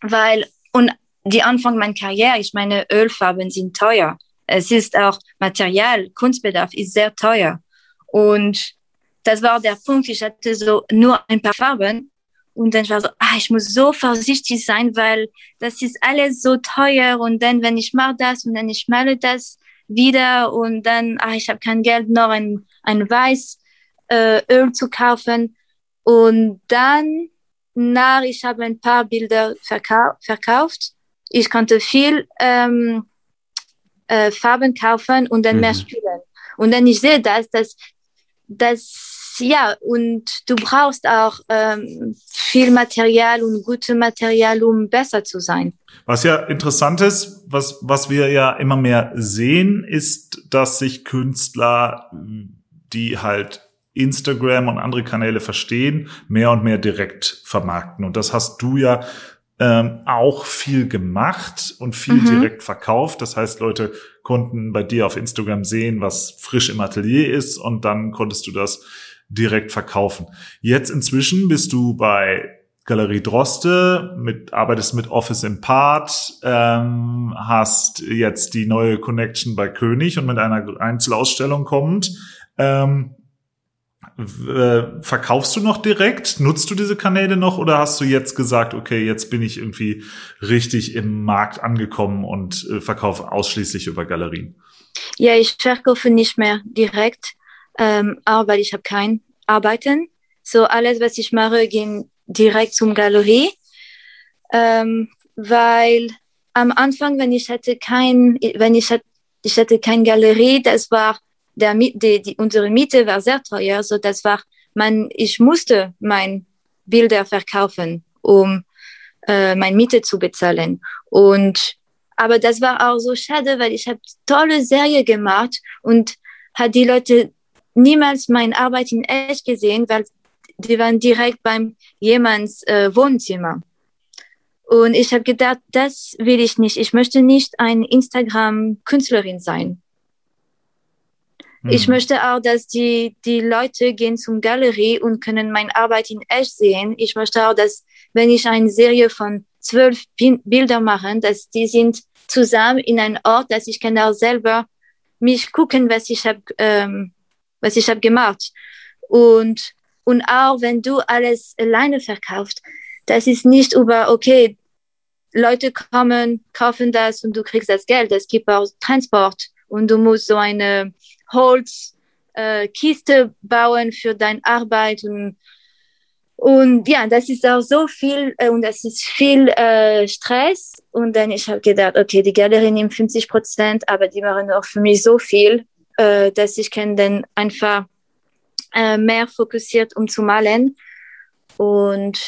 Weil, und die Anfang meiner Karriere, ich meine, Ölfarben sind teuer es ist auch Material, Kunstbedarf ist sehr teuer. Und das war der Punkt, ich hatte so nur ein paar Farben und dann war so, ah, ich muss so vorsichtig sein, weil das ist alles so teuer und dann, wenn ich mache das und dann ich male das wieder und dann, ah, ich habe kein Geld, noch ein, ein Weiß äh, Öl zu kaufen und dann nach, ich habe ein paar Bilder verkau verkauft. Ich konnte viel ähm, äh, Farben kaufen und dann mhm. mehr spielen. Und dann ich sehe das, dass das ja und du brauchst auch ähm, viel Material und gutes Material, um besser zu sein.
Was ja interessant ist, was was wir ja immer mehr sehen, ist, dass sich Künstler, die halt Instagram und andere Kanäle verstehen, mehr und mehr direkt vermarkten. Und das hast du ja ähm, auch viel gemacht und viel mhm. direkt verkauft. Das heißt, Leute konnten bei dir auf Instagram sehen, was frisch im Atelier ist und dann konntest du das direkt verkaufen. Jetzt inzwischen bist du bei Galerie Droste, mit, arbeitest mit Office im Part, ähm, hast jetzt die neue Connection bei König und mit einer Einzelausstellung kommt. Ähm, äh, verkaufst du noch direkt? Nutzt du diese Kanäle noch oder hast du jetzt gesagt, okay, jetzt bin ich irgendwie richtig im Markt angekommen und äh, verkaufe ausschließlich über Galerien?
Ja, ich verkaufe nicht mehr direkt, ähm, weil ich habe kein Arbeiten. So alles, was ich mache, geht direkt zum Galerie, ähm, weil am Anfang, wenn ich hatte kein, wenn ich hatte, ich hatte kein Galerie, das war der die, die, unsere Miete war sehr teuer, so das war man, ich musste mein Bilder verkaufen, um äh, mein Miete zu bezahlen. Und aber das war auch so schade, weil ich habe tolle Serie gemacht und hat die Leute niemals meine Arbeit in echt gesehen, weil die waren direkt beim jemands äh, Wohnzimmer. Und ich habe gedacht, das will ich nicht. Ich möchte nicht ein Instagram-Künstlerin sein. Hm. Ich möchte auch, dass die, die Leute gehen zum Galerie und können meine Arbeit in echt sehen. Ich möchte auch, dass wenn ich eine Serie von zwölf Bilder mache, dass die sind zusammen in einem Ort, dass ich kann auch selber mich gucken, was ich habe ähm, was ich habe gemacht. Und und auch wenn du alles alleine verkaufst, das ist nicht über, okay, Leute kommen, kaufen das und du kriegst das Geld. Es gibt auch Transport und du musst so eine Holzkiste äh, bauen für deine Arbeit und und ja, das ist auch so viel äh, und das ist viel äh, Stress. Und dann ich habe gedacht, okay, die Galerie nimmt 50 Prozent, aber die machen auch für mich so viel, äh, dass ich kann dann einfach äh, mehr fokussiert, um zu malen. Und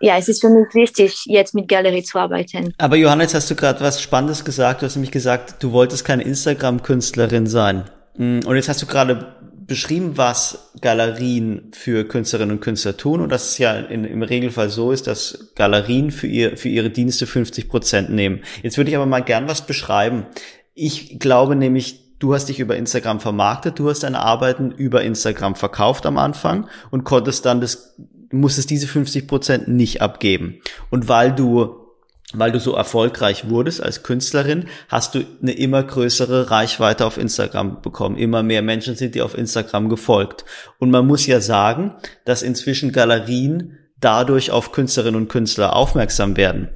ja, es ist für mich wichtig, jetzt mit Galerie zu arbeiten.
Aber Johannes, hast du gerade was Spannendes gesagt. Du hast nämlich gesagt, du wolltest keine Instagram-Künstlerin sein. Mm, und jetzt hast du gerade beschrieben, was Galerien für Künstlerinnen und Künstler tun und dass es ja in, im Regelfall so ist, dass Galerien für, ihr, für ihre Dienste 50 Prozent nehmen. Jetzt würde ich aber mal gern was beschreiben. Ich glaube nämlich, du hast dich über Instagram vermarktet, du hast deine Arbeiten über Instagram verkauft am Anfang und konntest dann das, musstest diese 50 Prozent nicht abgeben. Und weil du weil du so erfolgreich wurdest als Künstlerin, hast du eine immer größere Reichweite auf Instagram bekommen. Immer mehr Menschen sind dir auf Instagram gefolgt. Und man muss ja sagen, dass inzwischen Galerien dadurch auf Künstlerinnen und Künstler aufmerksam werden,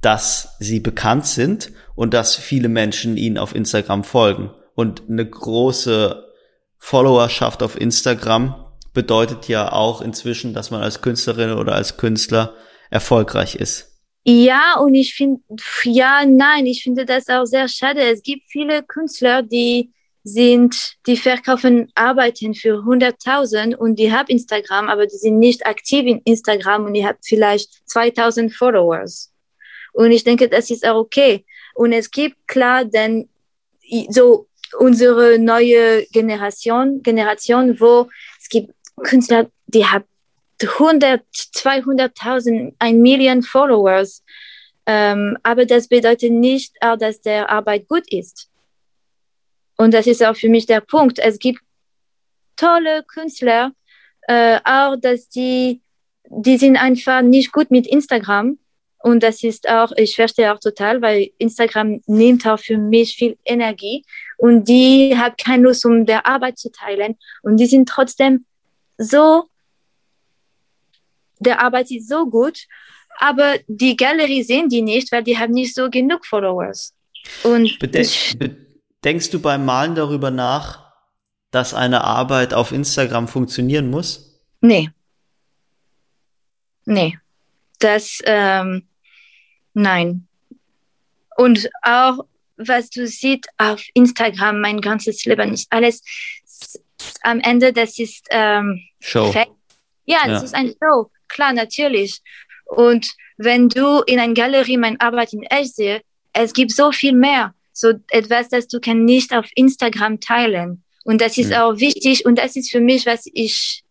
dass sie bekannt sind und dass viele Menschen ihnen auf Instagram folgen. Und eine große Followerschaft auf Instagram bedeutet ja auch inzwischen, dass man als Künstlerin oder als Künstler erfolgreich ist.
Ja, und ich finde, ja, nein, ich finde das auch sehr schade. Es gibt viele Künstler, die sind, die verkaufen Arbeiten für 100.000 und die haben Instagram, aber die sind nicht aktiv in Instagram und die haben vielleicht 2000 Followers. Und ich denke, das ist auch okay. Und es gibt klar, denn so unsere neue Generation, Generation, wo es gibt Künstler, die haben 100, 200.000, ein Million Followers. Ähm, aber das bedeutet nicht auch, dass der Arbeit gut ist. Und das ist auch für mich der Punkt. Es gibt tolle Künstler, äh, auch dass die, die sind einfach nicht gut mit Instagram. Und das ist auch, ich verstehe auch total, weil Instagram nimmt auch für mich viel Energie und die hat keine Lust, um der Arbeit zu teilen. Und die sind trotzdem so der Arbeit ist so gut, aber die Galerie sehen die nicht, weil die haben nicht so genug Followers. Und
Beden denkst du beim Malen darüber nach, dass eine Arbeit auf Instagram funktionieren muss?
Nee. Nee. Das, ähm, nein. Und auch, was du siehst auf Instagram, mein ganzes Leben ist alles am Ende, das ist ähm,
Show.
Fake. Ja, das ja. ist ein Show klar, natürlich. Und wenn du in einer Galerie meine Arbeit in echt sehe, es gibt so viel mehr. So etwas, das du kann nicht auf Instagram teilen. Und das ist ja. auch wichtig. Und das ist für mich, was ich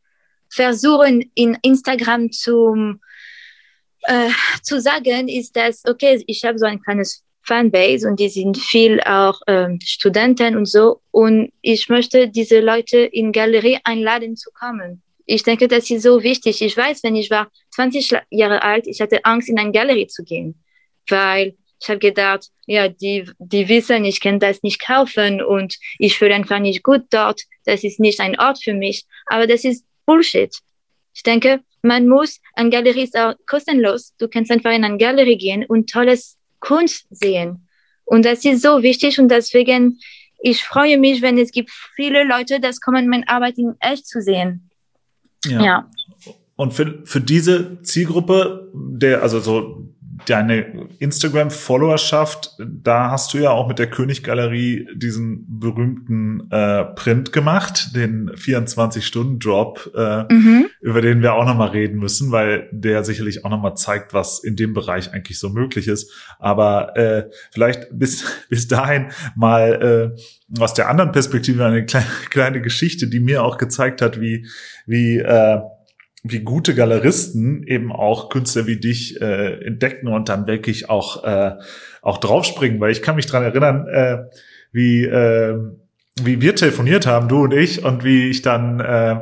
versuche in Instagram zu, äh, zu sagen, ist, dass, okay, ich habe so ein kleines Fanbase und die sind viel auch ähm, Studenten und so. Und ich möchte diese Leute in Galerie einladen zu kommen Ich denke, das ist so wichtig. Ich weiß, wenn ich war 20 Jahre alt, ich hatte Angst, in eine Galerie zu gehen, weil ich habe gedacht, ja, die, die wissen, ich kann das nicht kaufen und ich fühle einfach nicht gut dort. Das ist nicht ein Ort für mich. Aber das ist Bullshit. Ich denke, man muss, eine Galerie ist auch kostenlos. Du kannst einfach in eine Galerie gehen und tolles Kunst sehen. Und das ist so wichtig und deswegen, ich freue mich, wenn es gibt viele Leute, das kommen, meine Arbeit in echt zu sehen.
Ja. ja. Und für, für diese Zielgruppe, der, also so deine Instagram-Followerschaft, da hast du ja auch mit der Königgalerie diesen berühmten äh, Print gemacht, den 24-Stunden-Drop, äh, mhm. über den wir auch nochmal reden müssen, weil der sicherlich auch nochmal zeigt, was in dem Bereich eigentlich so möglich ist. Aber äh, vielleicht bis, bis dahin mal äh, aus der anderen Perspektive eine kleine, kleine Geschichte, die mir auch gezeigt hat, wie, wie äh, wie gute Galeristen eben auch Künstler wie dich äh, entdecken und dann wirklich auch äh, auch draufspringen, weil ich kann mich dran erinnern, äh, wie äh, wie wir telefoniert haben, du und ich, und wie ich dann äh,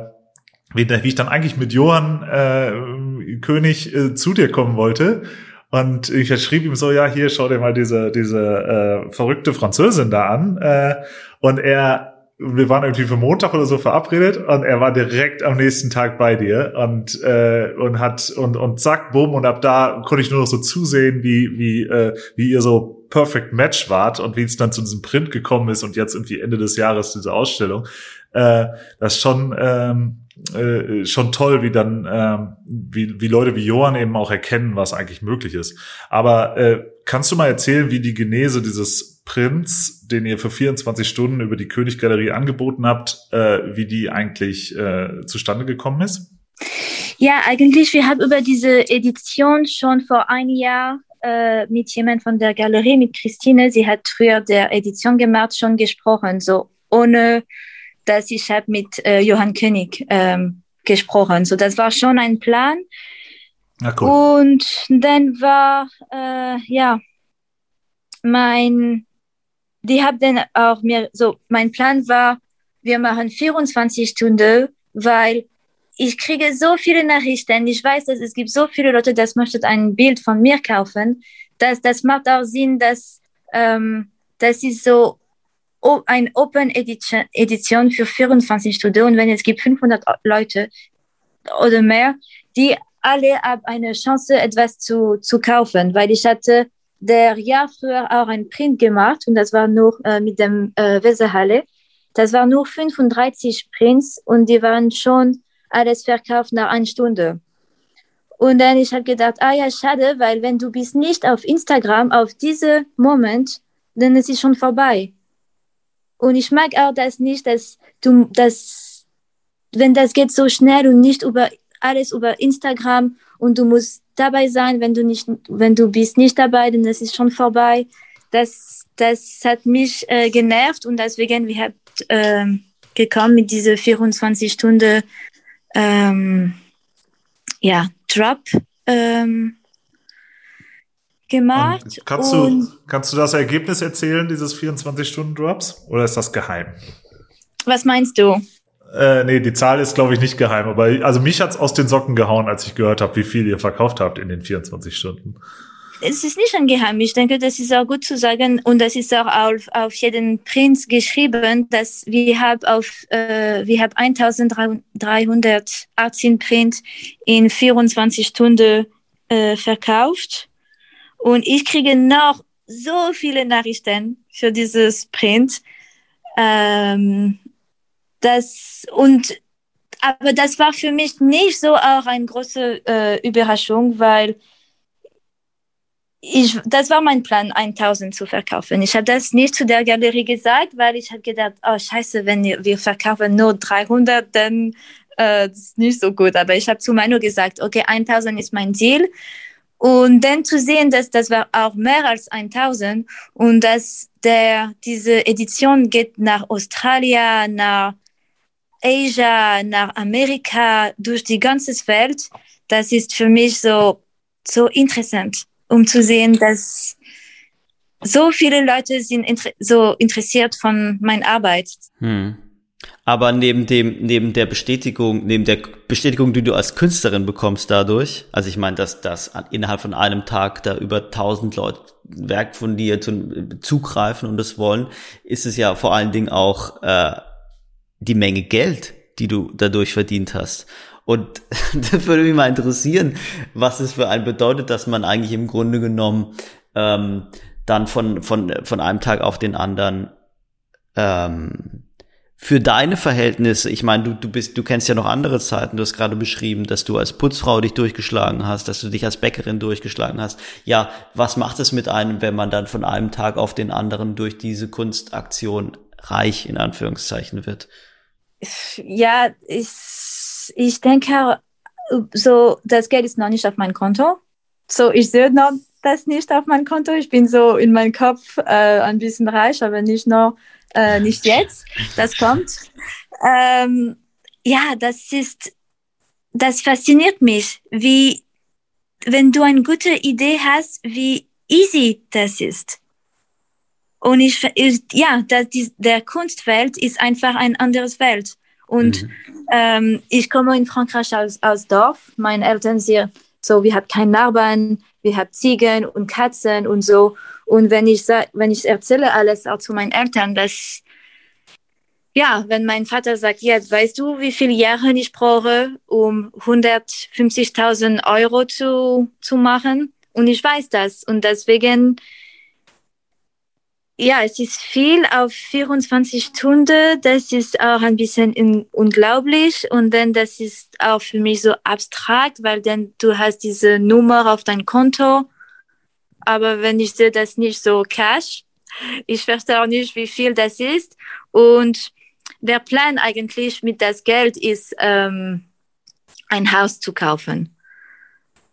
wie, wie ich dann eigentlich mit Johann äh, König äh, zu dir kommen wollte. Und ich schrieb ihm so, ja, hier, schau dir mal diese, diese äh, verrückte Französin da an. Äh, und er wir waren irgendwie für Montag oder so verabredet und er war direkt am nächsten Tag bei dir und äh, und hat und und zack bumm und ab da konnte ich nur noch so zusehen wie wie äh, wie ihr so perfect Match wart und wie es dann zu diesem Print gekommen ist und jetzt irgendwie Ende des Jahres diese Ausstellung äh, das ist schon ähm, äh, schon toll, wie dann ähm, wie, wie Leute wie Johann eben auch erkennen, was eigentlich möglich ist. Aber äh, kannst du mal erzählen, wie die Genese dieses Prints, den ihr für 24 Stunden über die Königgalerie angeboten habt, äh, wie die eigentlich äh, zustande gekommen ist?
Ja, eigentlich, wir haben über diese Edition schon vor einem Jahr äh, mit jemand von der Galerie, mit Christine, sie hat früher der Edition gemacht, schon gesprochen, so ohne dass ich habe mit äh, Johann König ähm, gesprochen. So, das war schon ein Plan.
Cool.
Und dann war, äh, ja, mein, die haben dann auch mir, so, mein Plan war, wir machen 24 Stunden, weil ich kriege so viele Nachrichten. Ich weiß, dass es gibt so viele Leute, das möchten ein Bild von mir kaufen. dass das macht auch Sinn, dass ähm, das ist so ein Open Edition, Edition für 24 Stunden und wenn es gibt 500 Leute oder mehr, die alle haben eine Chance, etwas zu, zu kaufen, weil ich hatte der Jahr früher auch ein Print gemacht und das war nur äh, mit dem äh, Weserhalle. Das war nur 35 Prints und die waren schon alles verkauft nach einer Stunde. Und dann ich habe gedacht, ah ja, schade, weil wenn du bist nicht auf Instagram auf diese Moment, dann ist es schon vorbei. Und ich mag auch das nicht, dass du, dass, wenn das geht so schnell und nicht über alles über Instagram und du musst dabei sein, wenn du nicht, wenn du bist nicht dabei, dann ist es schon vorbei. Das, das hat mich äh, genervt und deswegen wir haben äh, gekommen mit diese 24 Stunden ähm, ja Drop ähm, gemacht. Und
kannst, und du, kannst du das Ergebnis erzählen, dieses 24-Stunden-Drops? Oder ist das geheim?
Was meinst du?
Äh, nee, die Zahl ist, glaube ich, nicht geheim. Aber also mich hat's aus den Socken gehauen, als ich gehört habe, wie viel ihr verkauft habt in den 24 Stunden.
Es ist nicht ein Geheim. Ich denke, das ist auch gut zu sagen und das ist auch auf, auf jeden Print geschrieben, dass wir haben auf äh, wir haben 1318 Print in 24 Stunden äh, verkauft und ich kriege noch so viele Nachrichten für dieses Print. Ähm, das, und, aber das war für mich nicht so auch eine große äh, Überraschung, weil ich, das war mein Plan, 1000 zu verkaufen. Ich habe das nicht zu der Galerie gesagt, weil ich habe gedacht, oh scheiße, wenn wir verkaufen nur 300, dann äh, ist nicht so gut. Aber ich habe zu Manu gesagt, okay, 1000 ist mein Ziel. Und dann zu sehen, dass das war auch mehr als 1000 und dass der, diese Edition geht nach Australien, nach Asia, nach Amerika, durch die ganze Welt. Das ist für mich so, so interessant, um zu sehen, dass so viele Leute sind inter so interessiert von meiner Arbeit.
Hm. Aber neben dem, neben der Bestätigung, neben der Bestätigung, die du als Künstlerin bekommst dadurch, also ich meine, dass, dass innerhalb von einem Tag da über tausend Leute Werk von dir zu, zugreifen und das wollen, ist es ja vor allen Dingen auch äh, die Menge Geld, die du dadurch verdient hast. Und das würde mich mal interessieren, was es für einen bedeutet, dass man eigentlich im Grunde genommen ähm, dann von, von, von einem Tag auf den anderen ähm, für deine Verhältnisse, ich meine, du, du bist, du kennst ja noch andere Zeiten, du hast gerade beschrieben, dass du als Putzfrau dich durchgeschlagen hast, dass du dich als Bäckerin durchgeschlagen hast. Ja, was macht es mit einem, wenn man dann von einem Tag auf den anderen durch diese Kunstaktion reich in Anführungszeichen wird?
Ja, ich, ich denke, so, das Geld ist noch nicht auf meinem Konto. So, ich sehe noch das nicht auf meinem Konto. Ich bin so in meinem Kopf äh, ein bisschen reich, aber nicht noch äh, nicht jetzt, das kommt. Ähm, ja, das ist, das fasziniert mich, wie, wenn du eine gute Idee hast, wie easy das ist. Und ich, ich ja, das, die, der Kunstwelt ist einfach ein anderes Welt. Und mhm. ähm, ich komme in Frankreich aus, aus Dorf. Meine Eltern sind so, wir haben keine Nachbarn, wir haben Ziegen und Katzen und so. Und wenn ich, wenn ich erzähle alles auch zu meinen Eltern, dass, ja, wenn mein Vater sagt, jetzt weißt du, wie viele Jahre ich brauche, um 150.000 Euro zu, zu machen? Und ich weiß das. Und deswegen, ja, es ist viel auf 24 Stunden. Das ist auch ein bisschen unglaublich. Und dann, das ist auch für mich so abstrakt, weil dann du hast diese Nummer auf dein Konto aber wenn ich sehe das nicht so cash, ich verstehe auch nicht, wie viel das ist. Und der Plan eigentlich mit das Geld ist, ähm, ein Haus zu kaufen.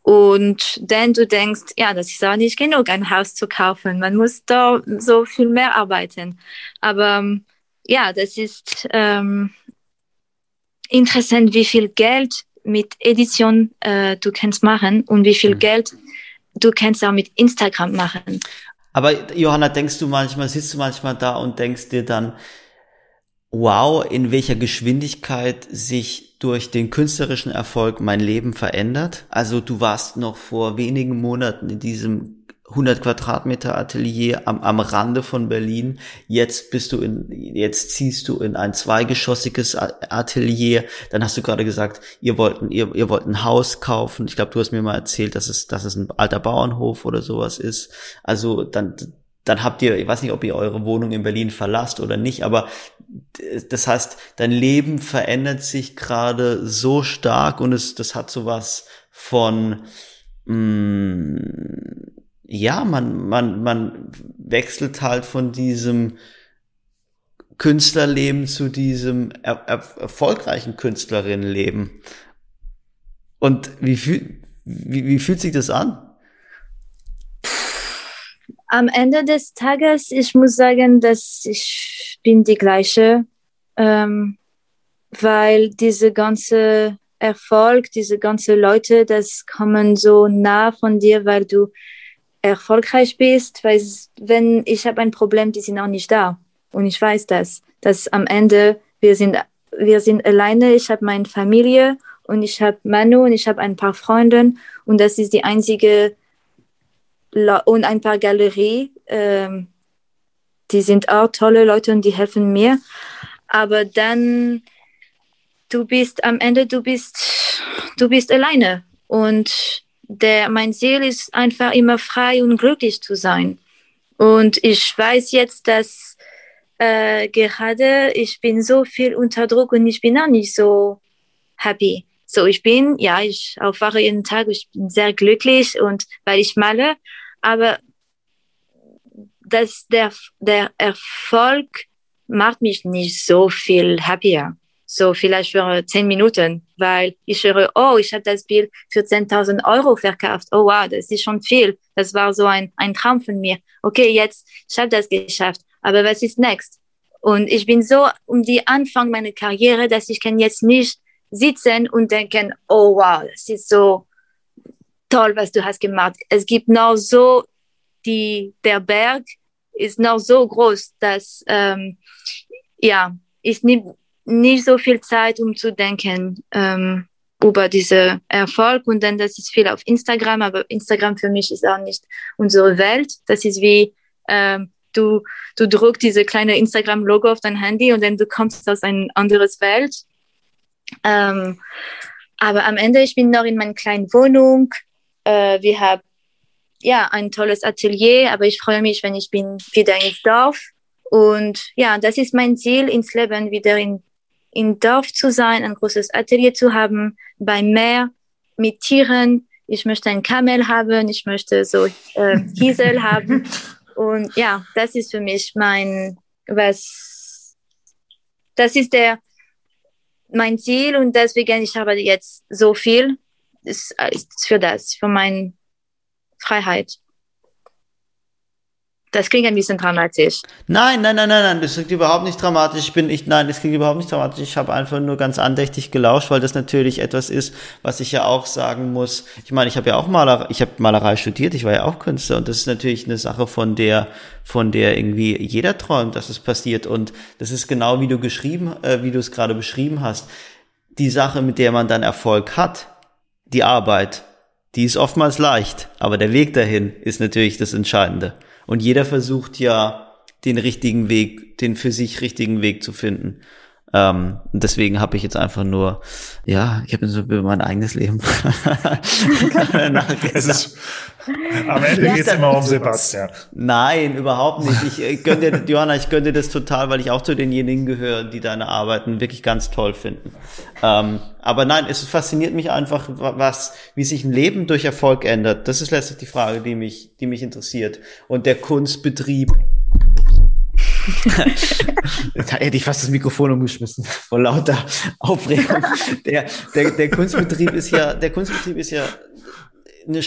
Und dann du denkst, ja, das ist auch nicht genug, ein Haus zu kaufen. Man muss da so viel mehr arbeiten. Aber ja, das ist ähm, interessant, wie viel Geld mit Edition äh, du kannst machen und wie viel mhm. Geld du kannst auch mit Instagram machen.
Aber Johanna, denkst du manchmal, sitzt du manchmal da und denkst dir dann, wow, in welcher Geschwindigkeit sich durch den künstlerischen Erfolg mein Leben verändert? Also du warst noch vor wenigen Monaten in diesem 100 Quadratmeter Atelier am, am Rande von Berlin. Jetzt bist du in, jetzt ziehst du in ein zweigeschossiges Atelier. Dann hast du gerade gesagt, ihr wollt, ihr, ihr wollt ein Haus kaufen. Ich glaube, du hast mir mal erzählt, dass es, dass es ein alter Bauernhof oder sowas ist. Also dann, dann habt ihr, ich weiß nicht, ob ihr eure Wohnung in Berlin verlasst oder nicht, aber das heißt, dein Leben verändert sich gerade so stark und es, das hat sowas von, mh, mm, ja, man, man, man wechselt halt von diesem Künstlerleben zu diesem er, er, erfolgreichen Künstlerinnenleben. Und wie, fühl, wie, wie fühlt sich das an?
Am Ende des Tages, ich muss sagen, dass ich bin die gleiche, ähm, weil diese ganze Erfolg, diese ganze Leute, das kommen so nah von dir, weil du erfolgreich bist, weil wenn ich habe ein Problem, die sind auch nicht da. Und ich weiß das, dass am Ende wir sind, wir sind alleine. Ich habe meine Familie und ich habe Manu und ich habe ein paar Freunde und das ist die einzige und ein paar Galerie. Ähm, die sind auch tolle Leute und die helfen mir. Aber dann du bist am Ende, du bist, du bist alleine und der, mein Ziel ist einfach immer frei und glücklich zu sein. Und ich weiß jetzt, dass äh, gerade ich bin so viel unter Druck und ich bin auch nicht so happy. So, ich bin, ja, ich aufwache jeden Tag, ich bin sehr glücklich und weil ich male, aber dass der, der Erfolg macht mich nicht so viel happier so vielleicht für zehn Minuten, weil ich höre, oh, ich habe das Bild für 10.000 Euro verkauft. Oh wow, das ist schon viel. Das war so ein, ein Traum von mir. Okay, jetzt, ich habe das geschafft. Aber was ist next? Und ich bin so um die Anfang meiner Karriere, dass ich kann jetzt nicht sitzen und denken, oh wow, das ist so toll, was du hast gemacht. Es gibt noch so die, der Berg ist noch so groß, dass, ähm, ja, ich nehme nicht so viel Zeit, um zu denken ähm, über diese Erfolg. Und dann, das ist viel auf Instagram, aber Instagram für mich ist auch nicht unsere Welt. Das ist wie, ähm, du, du druckst diese kleine Instagram-Logo auf dein Handy und dann du kommst aus ein anderes Welt. Ähm, aber am Ende, ich bin noch in meiner kleinen Wohnung. Äh, wir haben ja ein tolles Atelier, aber ich freue mich, wenn ich bin wieder ins Dorf. Und ja, das ist mein Ziel ins Leben, wieder in, in Dorf zu sein, ein großes Atelier zu haben, beim Meer, mit Tieren. Ich möchte ein Kamel haben, ich möchte so äh, Hiesel haben. Und ja, das ist für mich mein, was, das ist der, mein Ziel und deswegen ich habe jetzt so viel ist, ist für das, für meine Freiheit. Das klingt ein bisschen dramatisch.
Nein, nein, nein, nein, nein, das klingt überhaupt nicht dramatisch. Ich bin, ich, nein, das klingt überhaupt nicht dramatisch. Ich habe einfach nur ganz andächtig gelauscht, weil das natürlich etwas ist, was ich ja auch sagen muss. Ich meine, ich habe ja auch Malerei, ich habe Malerei studiert, ich war ja auch Künstler und das ist natürlich eine Sache, von der, von der irgendwie jeder träumt, dass es passiert. Und das ist genau wie du geschrieben, äh, wie du es gerade beschrieben hast. Die Sache, mit der man dann Erfolg hat, die Arbeit, die ist oftmals leicht, aber der Weg dahin ist natürlich das Entscheidende. Und jeder versucht ja, den richtigen Weg, den für sich richtigen Weg zu finden. Ähm, deswegen habe ich jetzt einfach nur, ja, ich habe so über mein eigenes Leben.
es ist, am Ende ja, geht es immer um Sebastian.
Nein, überhaupt nicht. Ich äh, gönne dir, Johanna, ich gönne dir das total, weil ich auch zu denjenigen gehöre, die deine Arbeiten wirklich ganz toll finden. Ähm, aber nein, es fasziniert mich einfach, was, wie sich ein Leben durch Erfolg ändert. Das ist letztlich die Frage, die mich, die mich interessiert. Und der Kunstbetrieb da hätte ich fast das Mikrofon umgeschmissen vor lauter Aufregung. Der, der, der Kunstbetrieb ist ja, der Kunstbetrieb ist ja eine,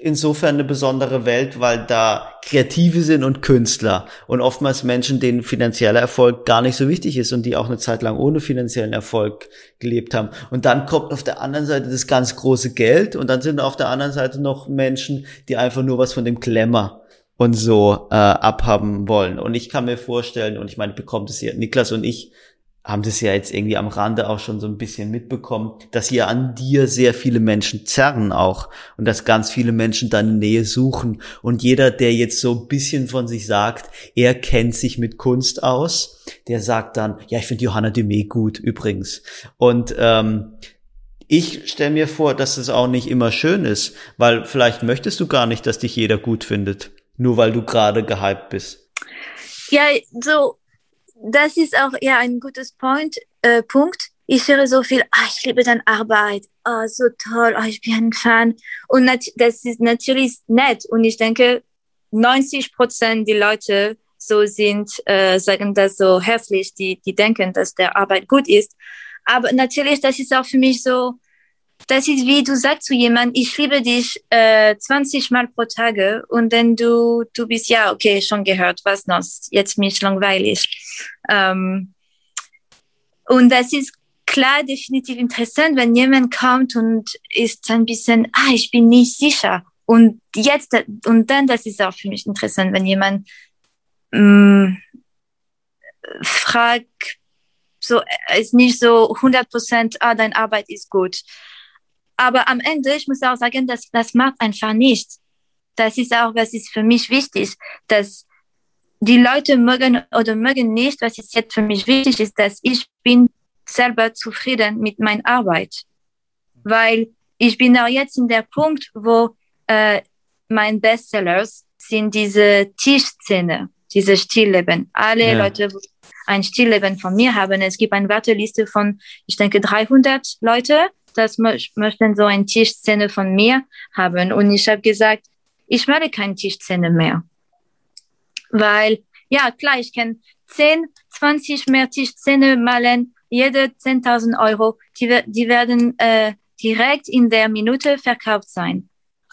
insofern eine besondere Welt, weil da Kreative sind und Künstler und oftmals Menschen, denen finanzieller Erfolg gar nicht so wichtig ist und die auch eine Zeit lang ohne finanziellen Erfolg gelebt haben. Und dann kommt auf der anderen Seite das ganz große Geld und dann sind auf der anderen Seite noch Menschen, die einfach nur was von dem Klemmer und so äh, abhaben wollen. Und ich kann mir vorstellen, und ich meine, bekommt es ja, Niklas und ich haben das ja jetzt irgendwie am Rande auch schon so ein bisschen mitbekommen, dass hier an dir sehr viele Menschen zerren auch und dass ganz viele Menschen deine Nähe suchen. Und jeder, der jetzt so ein bisschen von sich sagt, er kennt sich mit Kunst aus, der sagt dann, ja, ich finde Johanna Dumet gut übrigens. Und ähm, ich stelle mir vor, dass es auch nicht immer schön ist, weil vielleicht möchtest du gar nicht, dass dich jeder gut findet nur weil du gerade gehypt bist.
Ja, so, das ist auch ja ein gutes Point, äh, Punkt. Ich höre so viel, ah, ich liebe deine Arbeit, oh, so toll, oh, ich bin ein Fan. Und das ist natürlich nett. Und ich denke, 90 Prozent die Leute so sind, äh, sagen das so herzlich, die, die denken, dass der Arbeit gut ist. Aber natürlich, das ist auch für mich so, das ist wie du sagst zu jemandem, ich liebe dich äh, 20 Mal pro Tage und dann du, du bist ja, okay, schon gehört, was noch, jetzt mich langweilig. Ähm, und das ist klar definitiv interessant, wenn jemand kommt und ist ein bisschen, ah, ich bin nicht sicher. Und jetzt, und dann, das ist auch für mich interessant, wenn jemand mh, mm, fragt, so, ist nicht so 100 Prozent, ah, deine Arbeit ist gut aber am Ende, ich muss auch sagen, dass das macht einfach nichts. Das ist auch, was ist für mich wichtig, dass die Leute mögen oder mögen nicht, was ist jetzt für mich wichtig ist, dass ich bin selber zufrieden mit meiner Arbeit. Weil ich bin auch jetzt in der Punkt, wo äh, mein Bestsellers sind diese Tischszene, diese Stillleben. Alle ja. Leute, ein Stillleben von mir haben, es gibt eine Warteliste von, ich denke, 300 Leute das möchten so eine Tischszene von mir haben. Und ich habe gesagt, ich mache keine Tischszene mehr. Weil, ja, klar, ich kann 10, 20 mehr Tischszene malen, jede 10.000 Euro, die, die werden äh, direkt in der Minute verkauft sein.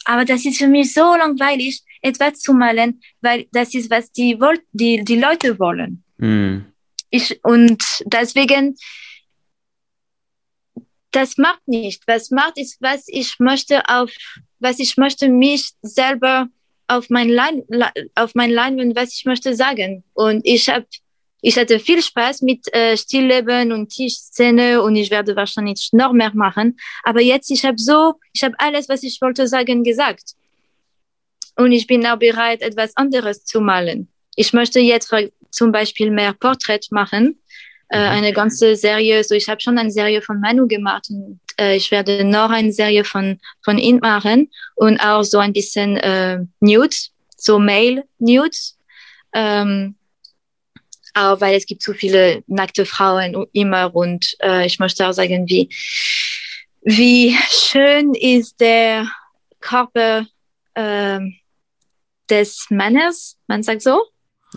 Aber das ist für mich so langweilig, etwas zu malen, weil das ist, was die, die, die Leute wollen. Mm. Ich, und deswegen, das macht nicht. Was macht ist, was ich möchte auf, was ich möchte mich selber auf mein Lein, auf mein Leinwand, was ich möchte sagen. Und ich habe ich hatte viel Spaß mit äh, Stillleben und Tischszene und ich werde wahrscheinlich noch mehr machen. Aber jetzt, ich habe so, ich habe alles, was ich wollte sagen, gesagt. Und ich bin auch bereit, etwas anderes zu malen. Ich möchte jetzt zum Beispiel mehr Porträt machen, äh, mhm. eine ganze Serie. So, ich habe schon eine Serie von Manu gemacht und äh, ich werde noch eine Serie von von ihm machen und auch so ein bisschen äh, Nudes, so Mail Nudes. Ähm, auch weil es gibt so viele nackte Frauen immer und äh, ich möchte auch sagen, wie, wie schön ist der Körper äh, des Mannes, man sagt so.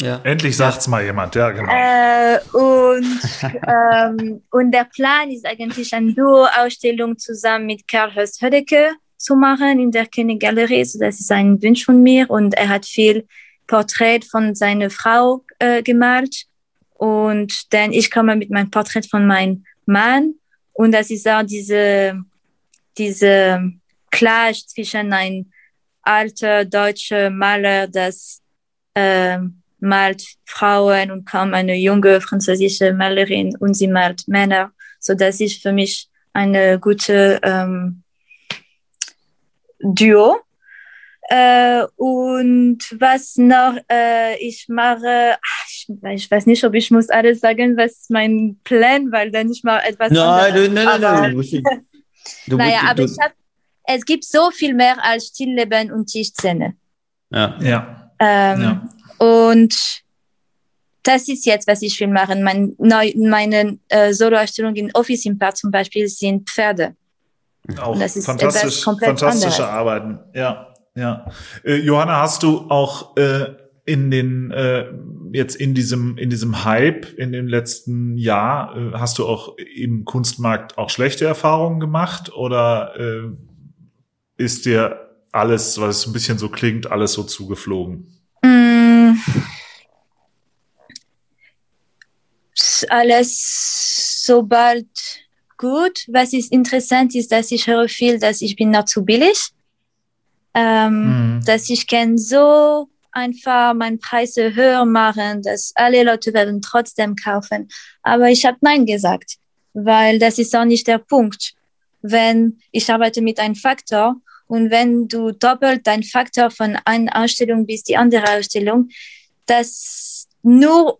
Ja. Endlich sagt's ja. mal jemand, ja, genau.
Äh, und, ähm, und der Plan ist eigentlich eine Duo-Ausstellung zusammen mit Karl Höst Hödecke zu machen in der König Galerie. So, das ist ein Wunsch von mir und er hat viel Porträt von seiner Frau äh, gemalt und dann ich komme mit meinem Porträt von meinem Mann und das ist auch diese diese Clash zwischen ein alter deutscher Maler, das äh, malt Frauen und kaum eine junge französische Malerin und sie malt Männer. So das ist für mich eine gute ähm, Duo. Äh, und was noch äh, ich mache, ich, ich, weiß nicht, ob ich muss alles sagen, was mein Plan, weil dann ich mache etwas
nein, anderes. Nein, nein, nein, nein.
Du, naja, du, aber du, ich hab, es gibt so viel mehr als Stillleben und Tischszene.
Ja. Ja.
Ähm, ja. Und das ist jetzt, was ich will machen. Mein, neu, meine äh, Soloausstellung in Office Impact zum Beispiel sind Pferde.
Auch das ist fantastisch, fantastische anderes. Arbeiten, ja. Ja. Äh, Johanna, hast du auch äh, in den äh, jetzt in diesem in diesem Hype in dem letzten Jahr äh, hast du auch im Kunstmarkt auch schlechte Erfahrungen gemacht oder äh, ist dir alles, was es ein bisschen so klingt, alles so zugeflogen?
Alles sobald gut. Was ist interessant ist, dass ich höre viel, dass ich bin noch zu billig ähm, mhm. dass ich kann so einfach meine Preise höher machen, dass alle Leute werden trotzdem kaufen. Aber ich habe Nein gesagt, weil das ist auch nicht der Punkt. Wenn ich arbeite mit einem Faktor und wenn du doppelt dein Faktor von einer Ausstellung bis die andere Ausstellung, das nur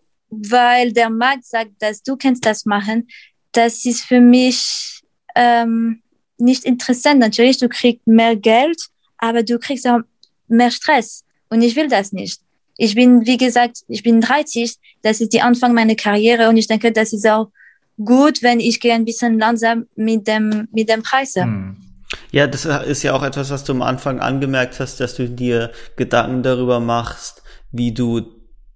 weil der Markt sagt, dass du kannst das machen, das ist für mich ähm, nicht interessant. Natürlich, du kriegst mehr Geld, aber du kriegst auch mehr Stress. Und ich will das nicht. Ich bin, wie gesagt, ich bin 30, das ist die Anfang meiner Karriere und ich denke, das ist auch gut, wenn ich gehe ein bisschen langsam mit dem, mit dem Preis. Hm.
Ja, das ist ja auch etwas, was du am Anfang angemerkt hast, dass du dir Gedanken darüber machst, wie du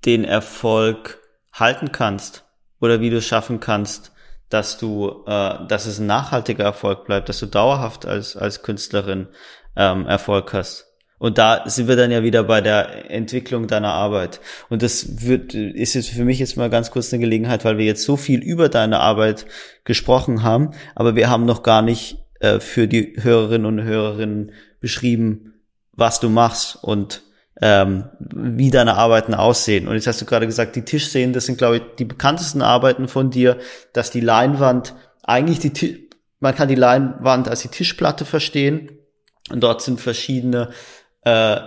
den Erfolg halten kannst oder wie du schaffen kannst, dass du, äh, dass es ein nachhaltiger Erfolg bleibt, dass du dauerhaft als als Künstlerin ähm, Erfolg hast. Und da sind wir dann ja wieder bei der Entwicklung deiner Arbeit. Und das wird, ist jetzt für mich jetzt mal ganz kurz eine Gelegenheit, weil wir jetzt so viel über deine Arbeit gesprochen haben, aber wir haben noch gar nicht äh, für die Hörerinnen und Hörerinnen beschrieben, was du machst und ähm, wie deine Arbeiten aussehen. Und jetzt hast du gerade gesagt, die Tischszenen, das sind, glaube ich, die bekanntesten Arbeiten von dir, dass die Leinwand eigentlich die, man kann die Leinwand als die Tischplatte verstehen und dort sind verschiedene äh,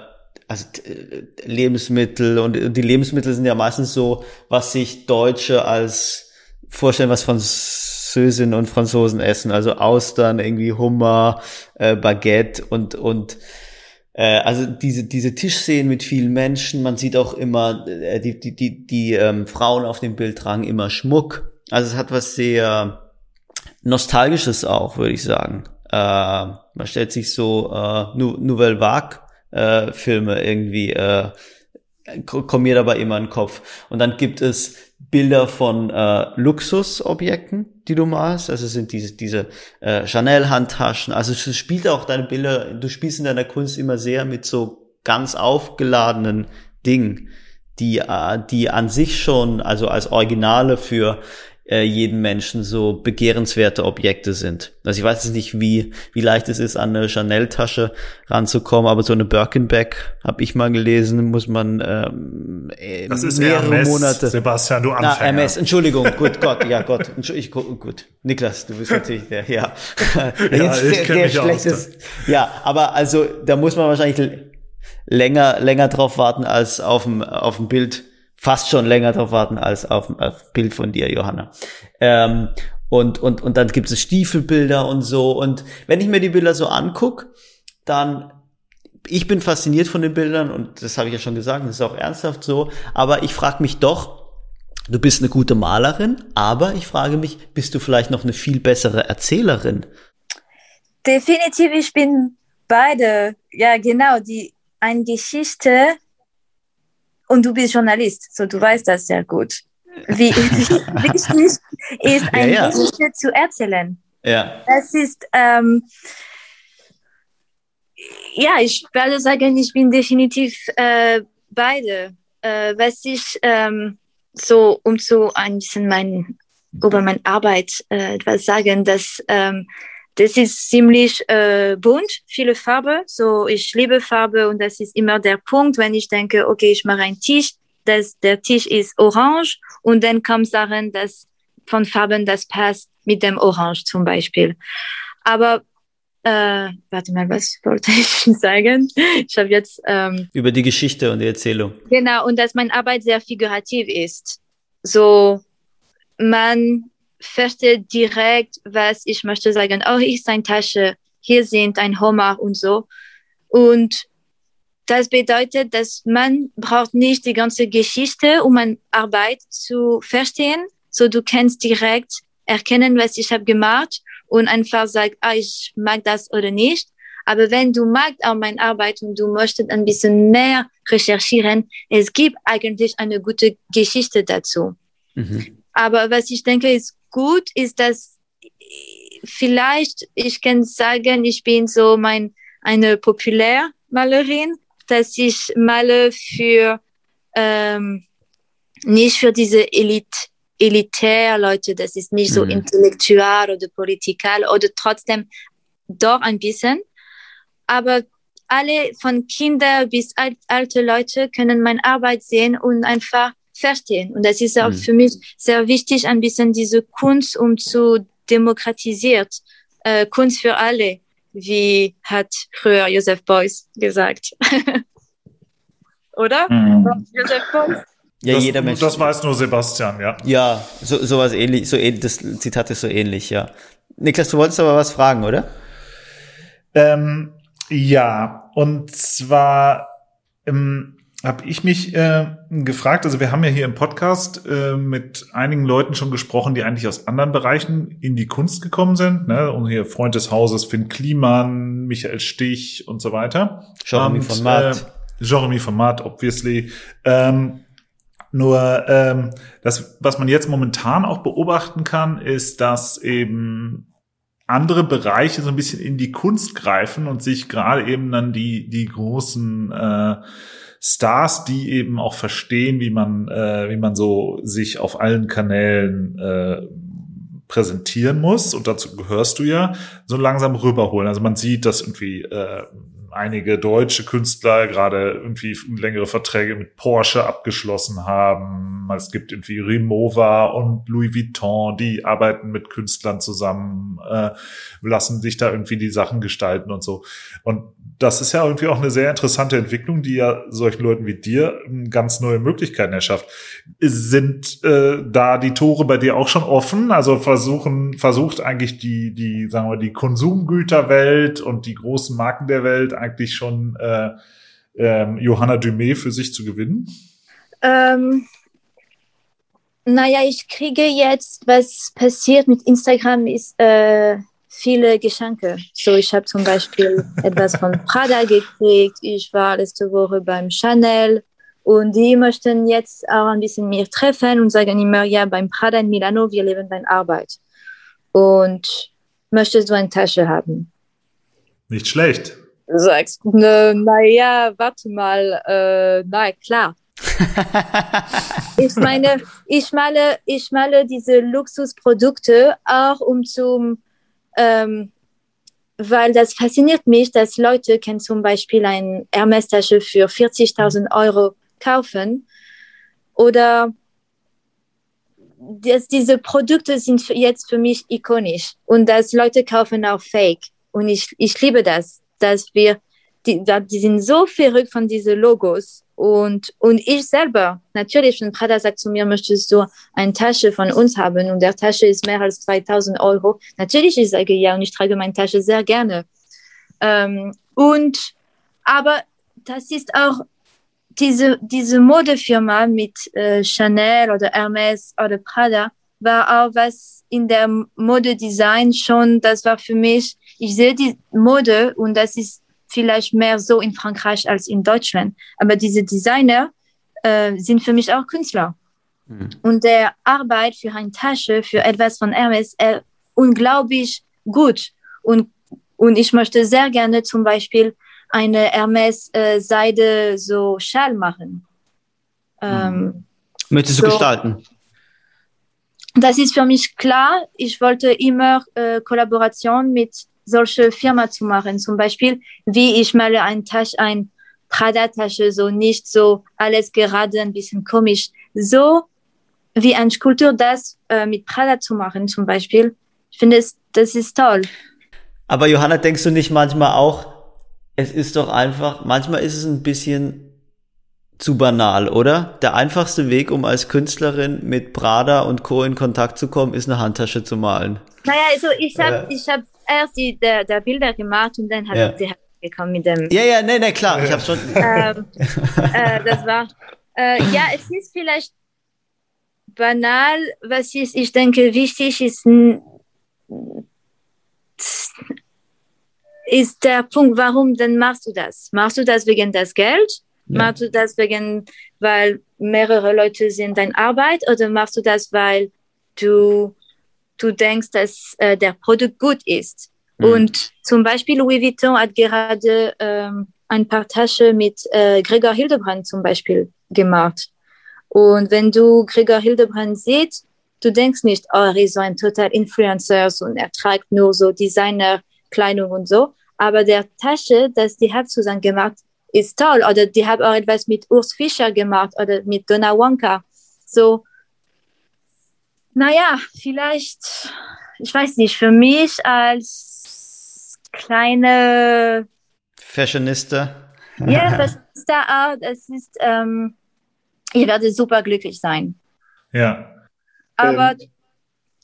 also äh, Lebensmittel und die Lebensmittel sind ja meistens so, was sich Deutsche als vorstellen, was Französinnen und Franzosen essen. Also Austern, irgendwie Hummer, äh, Baguette und und äh, also diese diese Tischszenen mit vielen Menschen. Man sieht auch immer äh, die die die die ähm, Frauen auf dem Bild tragen immer Schmuck. Also es hat was sehr nostalgisches auch, würde ich sagen. Äh, man stellt sich so äh, Nouvelle Vague äh, Filme irgendwie äh, kommen mir dabei immer in den Kopf. Und dann gibt es Bilder von äh, Luxusobjekten, die du malst. Also sind diese, diese äh, Chanel-Handtaschen. Also es spielt auch deine Bilder, du spielst in deiner Kunst immer sehr mit so ganz aufgeladenen Dingen, die, äh, die an sich schon, also als Originale für äh, jeden Menschen so begehrenswerte Objekte sind. Also ich weiß jetzt nicht, wie, wie leicht es ist, an eine Chanel-Tasche ranzukommen, aber so eine Birkenback, habe ich mal gelesen, muss man ähm,
äh, das ist mehrere Hermes, Monate.
Sebastian, du Anfänger. Na, Hermes, Entschuldigung, gut, Gott, ja Gott, ich, gut. Niklas, du bist natürlich der, ja.
ja ich der, der schlechtes,
ja, aber also da muss man wahrscheinlich länger, länger drauf warten als auf dem, auf dem Bild fast schon länger drauf warten als auf ein Bild von dir, Johanna. Ähm, und, und, und dann gibt es Stiefelbilder und so. Und wenn ich mir die Bilder so anguck, dann ich bin fasziniert von den Bildern und das habe ich ja schon gesagt, das ist auch ernsthaft so. Aber ich frage mich doch, du bist eine gute Malerin, aber ich frage mich, bist du vielleicht noch eine viel bessere Erzählerin?
Definitiv, ich bin beide. Ja, genau. Die eine Geschichte und du bist Journalist, so du weißt das sehr gut. Wie wichtig ist, eine ja, ja. Geschichte zu erzählen.
Ja.
Das ist, ähm, ja, ich werde sagen, ich bin definitiv äh, beide. Äh, was ich ähm, so, um so ein bisschen mein, über meine Arbeit äh, etwas sagen, dass ähm, das ist ziemlich äh, bunt, viele Farbe. So, ich liebe Farbe und das ist immer der Punkt, wenn ich denke, okay, ich mache einen Tisch, dass der Tisch ist orange und dann kommen Sachen, dass von Farben das passt mit dem Orange zum Beispiel. Aber äh, warte mal, was wollte ich sagen? Ich habe jetzt ähm,
über die Geschichte und die Erzählung.
Genau und dass meine Arbeit sehr figurativ ist. So man versteht direkt, was ich möchte sagen. Oh, hier ist eine Tasche, hier sind ein Homer und so. Und das bedeutet, dass man braucht nicht die ganze Geschichte, um eine Arbeit zu verstehen. So du kannst direkt erkennen, was ich habe gemacht und einfach sagen, ah, ich mag das oder nicht. Aber wenn du magst auch meine Arbeit und du möchtest ein bisschen mehr recherchieren, es gibt eigentlich eine gute Geschichte dazu. Mhm. Aber was ich denke, ist gut ist, dass vielleicht ich kann sagen, ich bin so mein eine Populärmalerin, dass ich male für ähm, nicht für diese Elite elitär Leute, das ist nicht so mhm. intellektuell oder politikal oder trotzdem doch ein bisschen, aber alle von Kinder bis alt, alte Leute können meine Arbeit sehen und einfach verstehen. Und das ist auch mhm. für mich sehr wichtig, ein bisschen diese Kunst um zu demokratisiert. Äh, Kunst für alle, wie hat früher Joseph Beuys gesagt. Oder? Mhm. Joseph
Beuys? Ja, das, jeder Mensch. Das weiß nur Sebastian, ja.
Ja, so, sowas ähnlich, so ähnlich, das Zitat ist so ähnlich, ja. Niklas, du wolltest aber was fragen, oder?
Ähm, ja, und zwar, ähm, habe ich mich äh, gefragt, also wir haben ja hier im Podcast äh, mit einigen Leuten schon gesprochen, die eigentlich aus anderen Bereichen in die Kunst gekommen sind. Ne? Und hier Freund des Hauses, Finn Kliman, Michael Stich und so weiter.
Jeremy von Matt.
Äh, Jeremy von Matt, obviously. Ähm, nur ähm, das, was man jetzt momentan auch beobachten kann, ist, dass eben andere Bereiche so ein bisschen in die Kunst greifen und sich gerade eben dann die, die großen äh, Stars, die eben auch verstehen, wie man, äh, wie man so sich auf allen Kanälen äh, präsentieren muss. Und dazu gehörst du ja so langsam rüberholen. Also man sieht, dass irgendwie äh, einige deutsche Künstler gerade irgendwie längere Verträge mit Porsche abgeschlossen haben. Es gibt irgendwie Remova und Louis Vuitton, die arbeiten mit Künstlern zusammen, äh, lassen sich da irgendwie die Sachen gestalten und so. Und das ist ja irgendwie auch eine sehr interessante Entwicklung, die ja solchen Leuten wie dir ganz neue Möglichkeiten erschafft. Sind äh, da die Tore bei dir auch schon offen? Also versuchen, versucht eigentlich die, die, sagen wir, die Konsumgüterwelt und die großen Marken der Welt eigentlich schon äh, ähm, Johanna Dumé für sich zu gewinnen?
Ähm, naja, ich kriege jetzt, was passiert mit Instagram ist, äh, viele Geschenke. So, ich habe zum Beispiel etwas von Prada gekriegt. Ich war letzte Woche beim Chanel und die möchten jetzt auch ein bisschen mehr treffen und sagen immer, ja, beim Prada in Milano, wir leben deine Arbeit. Und möchtest du eine Tasche haben?
Nicht schlecht.
Du sagst, ne, naja, warte mal, äh, na klar. ich meine, ich male, ich male diese Luxusprodukte auch um zum, ähm, weil das fasziniert mich, dass Leute können zum Beispiel eine Hermes-Tasche für 40.000 Euro kaufen. Oder dass diese Produkte sind jetzt für mich ikonisch. Und dass Leute kaufen auch Fake. Und ich, ich liebe das, dass wir die, die sind so verrückt von diesen Logos und, und ich selber, natürlich, wenn Prada sagt zu mir, möchtest du eine Tasche von uns haben und der Tasche ist mehr als 2000 Euro, natürlich, ich sage ja und ich trage meine Tasche sehr gerne. Ähm, und, aber das ist auch diese, diese Modefirma mit äh, Chanel oder Hermes oder Prada war auch was in der Modedesign schon, das war für mich, ich sehe die Mode und das ist vielleicht mehr so in Frankreich als in Deutschland. Aber diese Designer äh, sind für mich auch Künstler. Mhm. Und der Arbeit für eine Tasche, für etwas von Hermes, äh, unglaublich gut. Und, und ich möchte sehr gerne zum Beispiel eine Hermes-Seide äh, so Schal machen.
Ähm, mhm. Möchtest du so, gestalten?
Das ist für mich klar. Ich wollte immer äh, Kollaboration mit solche Firma zu machen. Zum Beispiel, wie ich male ein Tasche, ein Prada-Tasche, so nicht so alles gerade ein bisschen komisch. So wie ein Skulptur das äh, mit Prada zu machen, zum Beispiel. Ich finde, es, das ist toll.
Aber Johanna, denkst du nicht manchmal auch, es ist doch einfach, manchmal ist es ein bisschen zu banal, oder? Der einfachste Weg, um als Künstlerin mit Prada und Co. in Kontakt zu kommen, ist eine Handtasche zu malen.
Naja, also ich habe äh. ich hab erst die der, der Bilder gemacht und dann hat ja. die gekommen mit dem.
Ja, ja, nee, nee, klar, ich habe schon.
ähm, äh, das war. Äh, ja, es ist vielleicht banal, was ist, ich denke, wichtig ist, ist der Punkt, warum denn machst du das? Machst du das wegen des Geld? Ja. Machst du das wegen, weil mehrere Leute sind deine Arbeit oder machst du das, weil du du denkst, dass äh, der Produkt gut ist. Mhm. Und zum Beispiel Louis Vuitton hat gerade ähm, ein paar Taschen mit äh, Gregor Hildebrand zum Beispiel gemacht. Und wenn du Gregor Hildebrand siehst, du denkst nicht, oh, er ist so ein total Influencer und er trägt nur so Designer-Kleidung und so. Aber der Tasche, das die hat zusammen gemacht, ist toll. Oder die haben auch etwas mit Urs Fischer gemacht oder mit Donna Wonka. So, naja, vielleicht, ich weiß nicht, für mich als kleine
Fashionista.
Ja, Fashionista auch, es ist, ähm, ich werde super glücklich sein.
Ja.
Aber ähm,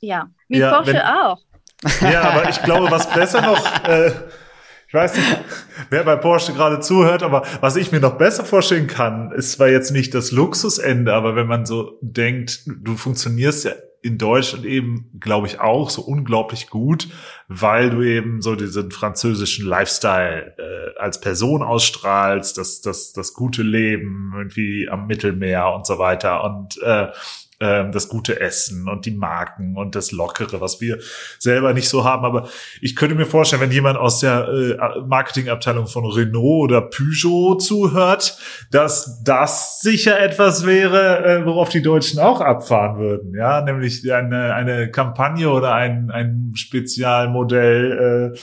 ja, mit ja, Porsche wenn, auch.
Ja, aber ich glaube, was besser noch, äh, ich weiß nicht, wer bei Porsche gerade zuhört, aber was ich mir noch besser vorstellen kann, ist zwar jetzt nicht das Luxusende, aber wenn man so denkt, du funktionierst ja in Deutschland eben, glaube ich, auch so unglaublich gut, weil du eben so diesen französischen Lifestyle äh, als Person ausstrahlst, das, das, das gute Leben irgendwie am Mittelmeer und so weiter. Und äh, ähm, das gute Essen und die Marken und das Lockere, was wir selber nicht so haben. Aber ich könnte mir vorstellen, wenn jemand aus der äh, Marketingabteilung von Renault oder Peugeot zuhört, dass das sicher etwas wäre, äh, worauf die Deutschen auch abfahren würden. Ja, nämlich eine, eine Kampagne oder ein, ein Spezialmodell,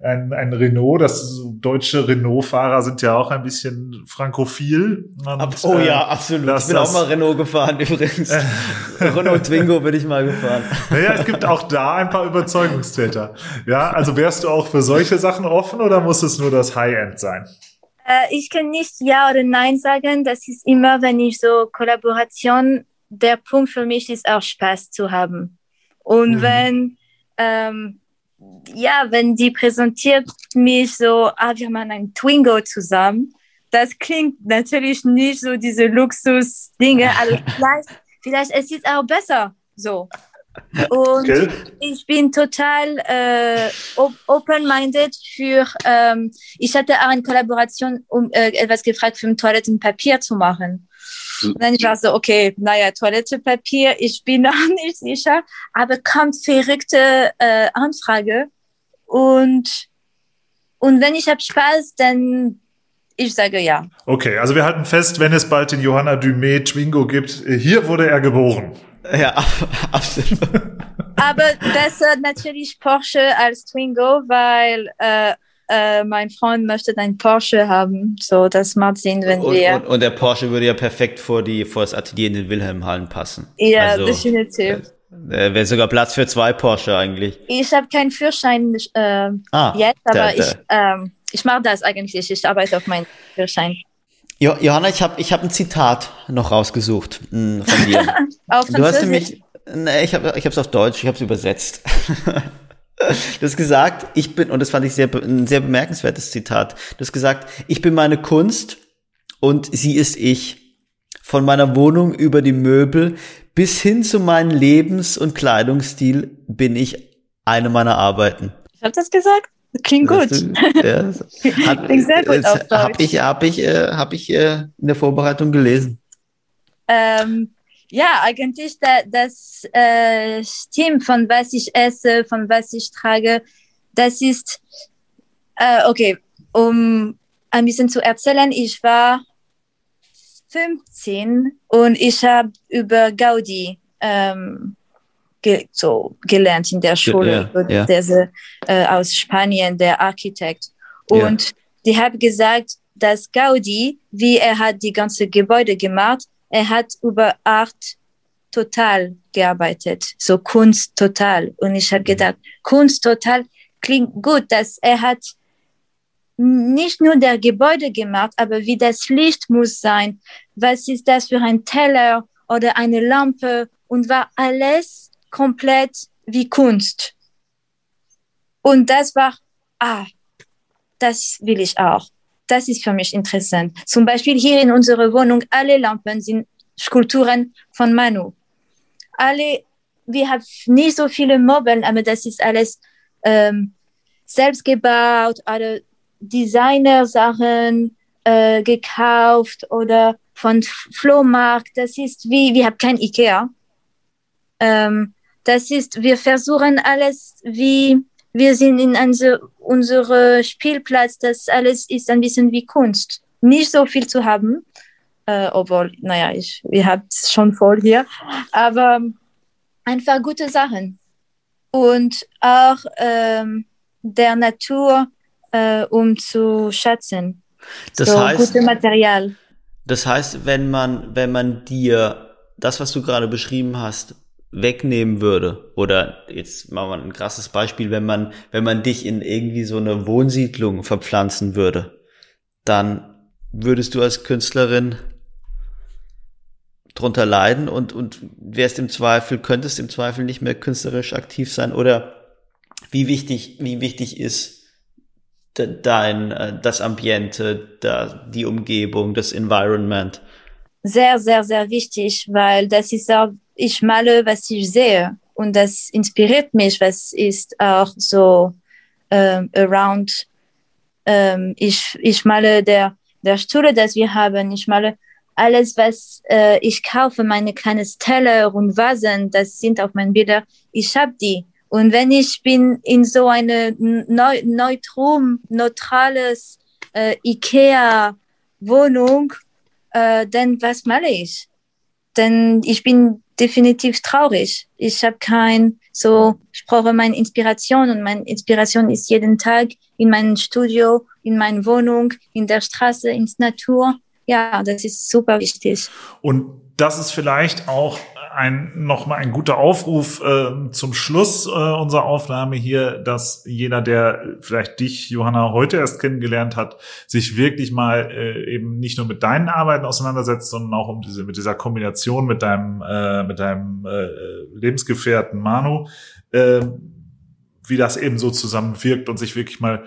äh, ein, ein Renault. Das deutsche Renault-Fahrer sind ja auch ein bisschen frankophil.
Und, oh ja, absolut. ich bin auch mal Renault gefahren übrigens. Renault Twingo bin ich mal gefahren.
Naja, es gibt auch da ein paar Überzeugungstäter. Ja, also wärst du auch für solche Sachen offen oder muss es nur das High-End sein?
Äh, ich kann nicht Ja oder Nein sagen. Das ist immer, wenn ich so Kollaboration, der Punkt für mich ist auch Spaß zu haben. Und mhm. wenn, ähm, ja, wenn die präsentiert mich so, ah, wir machen ein Twingo zusammen, das klingt natürlich nicht so diese Luxus-Dinge, also vielleicht vielleicht es ist auch besser so. Und okay. ich bin total äh, open-minded für, ähm, ich hatte auch eine Kollaboration, um äh, etwas gefragt für ein Toilettenpapier zu machen. Und dann ich war so, okay, naja, Toilettenpapier, ich bin noch nicht sicher, aber kommt verrückte äh, Anfrage. Und, und wenn ich habe Spaß, dann ich sage ja.
Okay, also wir halten fest, wenn es bald den Johanna Dumé Twingo gibt, hier wurde er geboren.
Ja, absolut.
Aber das äh, natürlich Porsche als Twingo, weil äh, äh, mein Freund möchte einen Porsche haben. So, das macht Sinn, wenn
und,
wir.
Und, und, der Porsche würde ja perfekt vor die vor das Atelier in den Wilhelmhallen passen.
Ja, also, definitiv.
Äh, Wäre sogar Platz für zwei Porsche eigentlich.
Ich habe keinen Führerschein äh, ah, jetzt, aber da, da. ich, ähm, ich mache das eigentlich. Ich arbeite auf meinen Führerschein.
Jo Johanna, ich habe ich hab ein Zitat noch rausgesucht mh, hm, von dir.
auf du hast nämlich,
nee, ich habe ich es auf Deutsch, ich habe es übersetzt. Du hast gesagt, ich bin, und das fand ich sehr, ein sehr bemerkenswertes Zitat. Du hast gesagt, ich bin meine Kunst und sie ist ich. Von meiner Wohnung über die Möbel bis hin zu meinem Lebens- und Kleidungsstil bin ich eine meiner Arbeiten.
Ich habe das gesagt. Klingt gut.
Ja, Klingt sehr gut auf Habe ich, hab ich, äh, hab ich äh, in der Vorbereitung gelesen.
Ähm, ja, eigentlich da, das äh, stimmt, von was ich esse, von was ich trage. Das ist, äh, okay, um ein bisschen zu erzählen, ich war 15 und ich habe über Gaudi ähm, ge so gelernt in der Schule, ja, ja. Diese, äh, aus Spanien, der Architekt. Und ja. die haben gesagt, dass Gaudi, wie er hat die ganze Gebäude gemacht, er hat über Art total gearbeitet, so Kunst total. Und ich habe mhm. gedacht, Kunst total klingt gut, dass er hat nicht nur der Gebäude gemacht, aber wie das Licht muss sein. Was ist das für ein Teller oder eine Lampe? Und war alles komplett wie Kunst. Und das war, ah, das will ich auch. Das ist für mich interessant. Zum Beispiel hier in unserer Wohnung, alle Lampen sind Skulpturen von Manu. Alle, wir haben nicht so viele Möbel, aber das ist alles ähm, selbst gebaut oder Designer-Sachen äh, gekauft oder von Flohmarkt. Das ist wie, wir haben kein Ikea. Ähm, das ist, wir versuchen alles wie, wir sind in unser, unsere Spielplatz, das alles ist ein bisschen wie Kunst. Nicht so viel zu haben, äh, obwohl, naja, ich, ihr habt es schon voll hier, aber einfach gute Sachen. Und auch ähm, der Natur, äh, um zu schätzen.
Das so, heißt,
gute Material.
Das heißt, wenn man, wenn man dir das, was du gerade beschrieben hast, wegnehmen würde. Oder jetzt machen wir ein krasses Beispiel, wenn man wenn man dich in irgendwie so eine Wohnsiedlung verpflanzen würde, dann würdest du als Künstlerin drunter leiden und und wärst im Zweifel könntest im Zweifel nicht mehr künstlerisch aktiv sein. Oder wie wichtig wie wichtig ist dein äh, das Ambiente, da die Umgebung, das Environment?
Sehr sehr sehr wichtig, weil das ist auch ich male, was ich sehe. Und das inspiriert mich, was ist auch so ähm, around. Ähm, ich, ich male der, der Stühle, das wir haben. Ich male alles, was äh, ich kaufe, meine kleinen Teller und Vasen, das sind auf meinen Bildern. Ich habe die. Und wenn ich bin in so eine neu, neutrum, neutrales äh, Ikea-Wohnung, äh, dann was male ich? Denn ich bin definitiv traurig. Ich habe kein so, ich brauche meine Inspiration und meine Inspiration ist jeden Tag in meinem Studio, in meiner Wohnung, in der Straße, ins Natur. Ja, das ist super wichtig.
Und das ist vielleicht auch ein nochmal ein guter Aufruf äh, zum Schluss äh, unserer Aufnahme hier, dass jeder, der vielleicht dich, Johanna, heute erst kennengelernt hat, sich wirklich mal äh, eben nicht nur mit deinen Arbeiten auseinandersetzt, sondern auch um diese mit dieser Kombination mit deinem äh, mit deinem äh, Lebensgefährten Manu, äh, wie das eben so zusammenwirkt und sich wirklich mal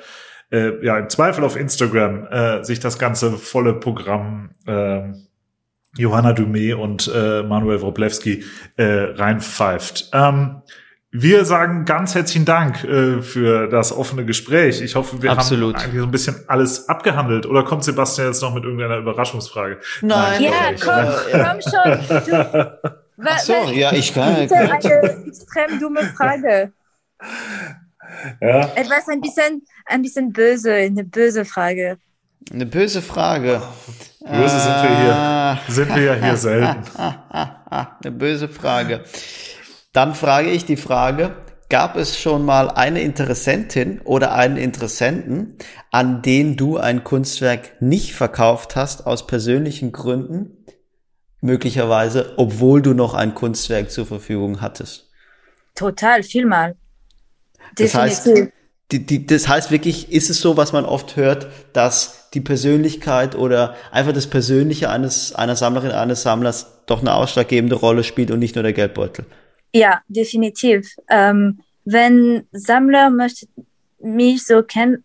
äh, ja im Zweifel auf Instagram äh, sich das ganze volle Programm äh, Johanna Dumé und äh, Manuel Wroblewski äh, reinpfeift. Ähm, wir sagen ganz herzlichen Dank äh, für das offene Gespräch. Ich hoffe, wir
Absolut.
haben eigentlich so ein bisschen alles abgehandelt. Oder kommt Sebastian jetzt noch mit irgendeiner Überraschungsfrage?
Nein, ja, komm, komm schon. Du,
Ach so, ja, ich kann.
Bitte eine extrem dumme Frage. Ja. Etwas ein bisschen, ein bisschen böse, eine böse Frage.
Eine böse Frage.
Böse sind wir hier. Ah. Sind wir ja hier selten.
Eine böse Frage. Dann frage ich die Frage, gab es schon mal eine Interessentin oder einen Interessenten, an den du ein Kunstwerk nicht verkauft hast aus persönlichen Gründen, möglicherweise, obwohl du noch ein Kunstwerk zur Verfügung hattest?
Total, vielmal.
Das heißt, die, die, das heißt wirklich, ist es so, was man oft hört, dass die Persönlichkeit oder einfach das Persönliche eines, einer Sammlerin, eines Sammlers doch eine ausschlaggebende Rolle spielt und nicht nur der Geldbeutel?
Ja, definitiv. Ähm, wenn Sammler möchte mich so kennen,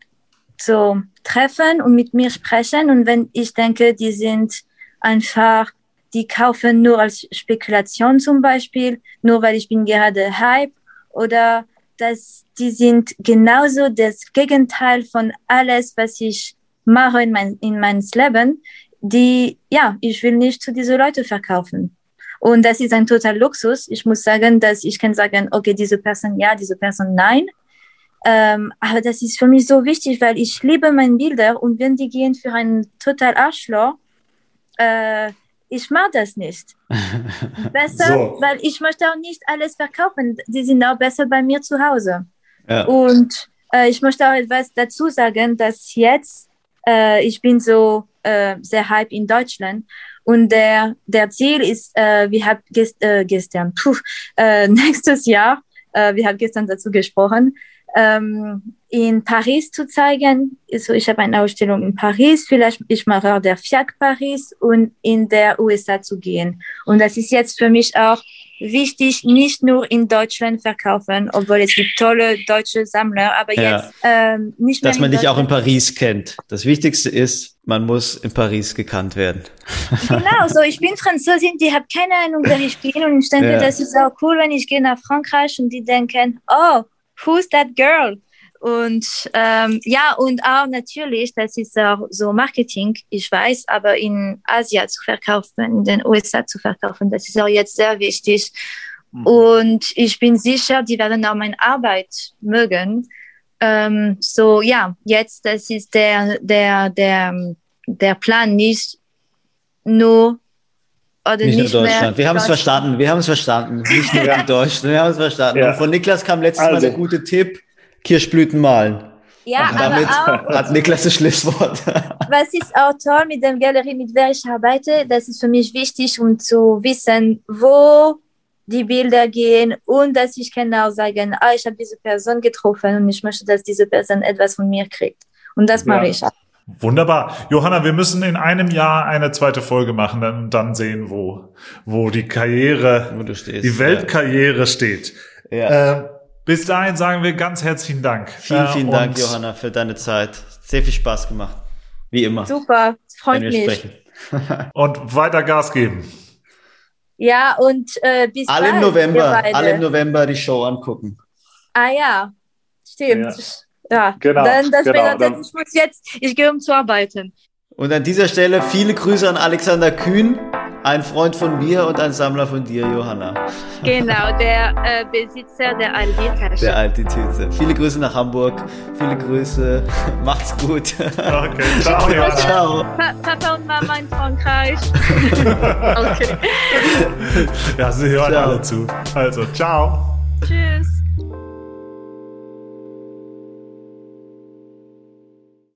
so treffen und mit mir sprechen und wenn ich denke, die sind einfach, die kaufen nur als Spekulation zum Beispiel, nur weil ich bin gerade Hype oder dass die sind genauso das Gegenteil von alles, was ich mache in mein, in meinem Leben, die, ja, ich will nicht zu diese Leute verkaufen. Und das ist ein total Luxus. Ich muss sagen, dass ich kann sagen, okay, diese Person ja, diese Person nein. Ähm, aber das ist für mich so wichtig, weil ich liebe meine Bilder und wenn die gehen für einen total Arschloch, äh, ich mag das nicht. Besser, so. weil ich möchte auch nicht alles verkaufen. Die sind auch besser bei mir zu Hause. Ja. Und äh, ich möchte auch etwas dazu sagen, dass jetzt äh, ich bin so äh, sehr hype in Deutschland und der der Ziel ist, äh, wir haben gest, äh, gestern, puh, äh, nächstes Jahr, äh, wir haben gestern dazu gesprochen, ähm, in Paris zu zeigen. Also ich habe eine Ausstellung in Paris, vielleicht ich mache auch der FIAC Paris und in der USA zu gehen. Und das ist jetzt für mich auch wichtig, nicht nur in Deutschland verkaufen, obwohl es gibt tolle deutsche Sammler, aber ja. jetzt ähm, nicht
mehr. Dass man dich auch in Paris kennt. Das Wichtigste ist, man muss in Paris gekannt werden.
Genau, so ich bin Französin, die hat keine Ahnung, wer ich bin und ich denke, ja. das ist auch cool, wenn ich gehe nach Frankreich und die denken, oh, who's that girl? Und ähm, ja, und auch natürlich, das ist auch so Marketing, ich weiß, aber in Asien zu verkaufen, in den USA zu verkaufen, das ist auch jetzt sehr wichtig. Mhm. Und ich bin sicher, die werden auch meine Arbeit mögen. Ähm, so ja, jetzt, das ist der, der, der, der Plan, nicht nur
oder nicht, nicht nur Deutschland. Wir haben es verstanden. Wir haben es verstanden. Nicht nur die Deutschen. Wir haben es verstanden. Ja. Und von Niklas kam letztes also. Mal der gute Tipp. Kirschblüten malen.
Ja,
Und damit
aber
auch, hat Niklas das Schlusswort.
Was ist auch toll mit der Galerie, mit der ich arbeite, das ist für mich wichtig, um zu wissen, wo die Bilder gehen und dass ich genau sagen, ah, ich habe diese Person getroffen und ich möchte, dass diese Person etwas von mir kriegt. Und das ja. mache ich auch.
Wunderbar. Johanna, wir müssen in einem Jahr eine zweite Folge machen und dann sehen, wo, wo die Karriere, wo stehst, die Weltkarriere ja. steht. Ja. Äh, bis dahin sagen wir ganz herzlichen Dank.
Vielen, vielen äh, Dank, Johanna, für deine Zeit. Sehr viel Spaß gemacht. Wie immer.
Super, freut mich.
und weiter Gas geben.
Ja, und äh, bis
alle bald, im November, alle im November die Show angucken.
Ah ja, stimmt. Ja, ja. genau. Dann, das genau, bedeutet, ich muss jetzt, ich gehe um zu arbeiten.
Und an dieser Stelle viele Grüße an Alexander Kühn. Ein Freund von mir und ein Sammler von dir, Johanna.
Genau, der äh, Besitzer der Altitüte.
Der Altitüte. Viele Grüße nach Hamburg. Viele Grüße. Macht's gut.
Okay, ciao. Johanna.
ciao. Pa Papa und Mama in Frankreich. okay.
Ja, sie hören ciao. alle zu. Also, ciao.
Tschüss.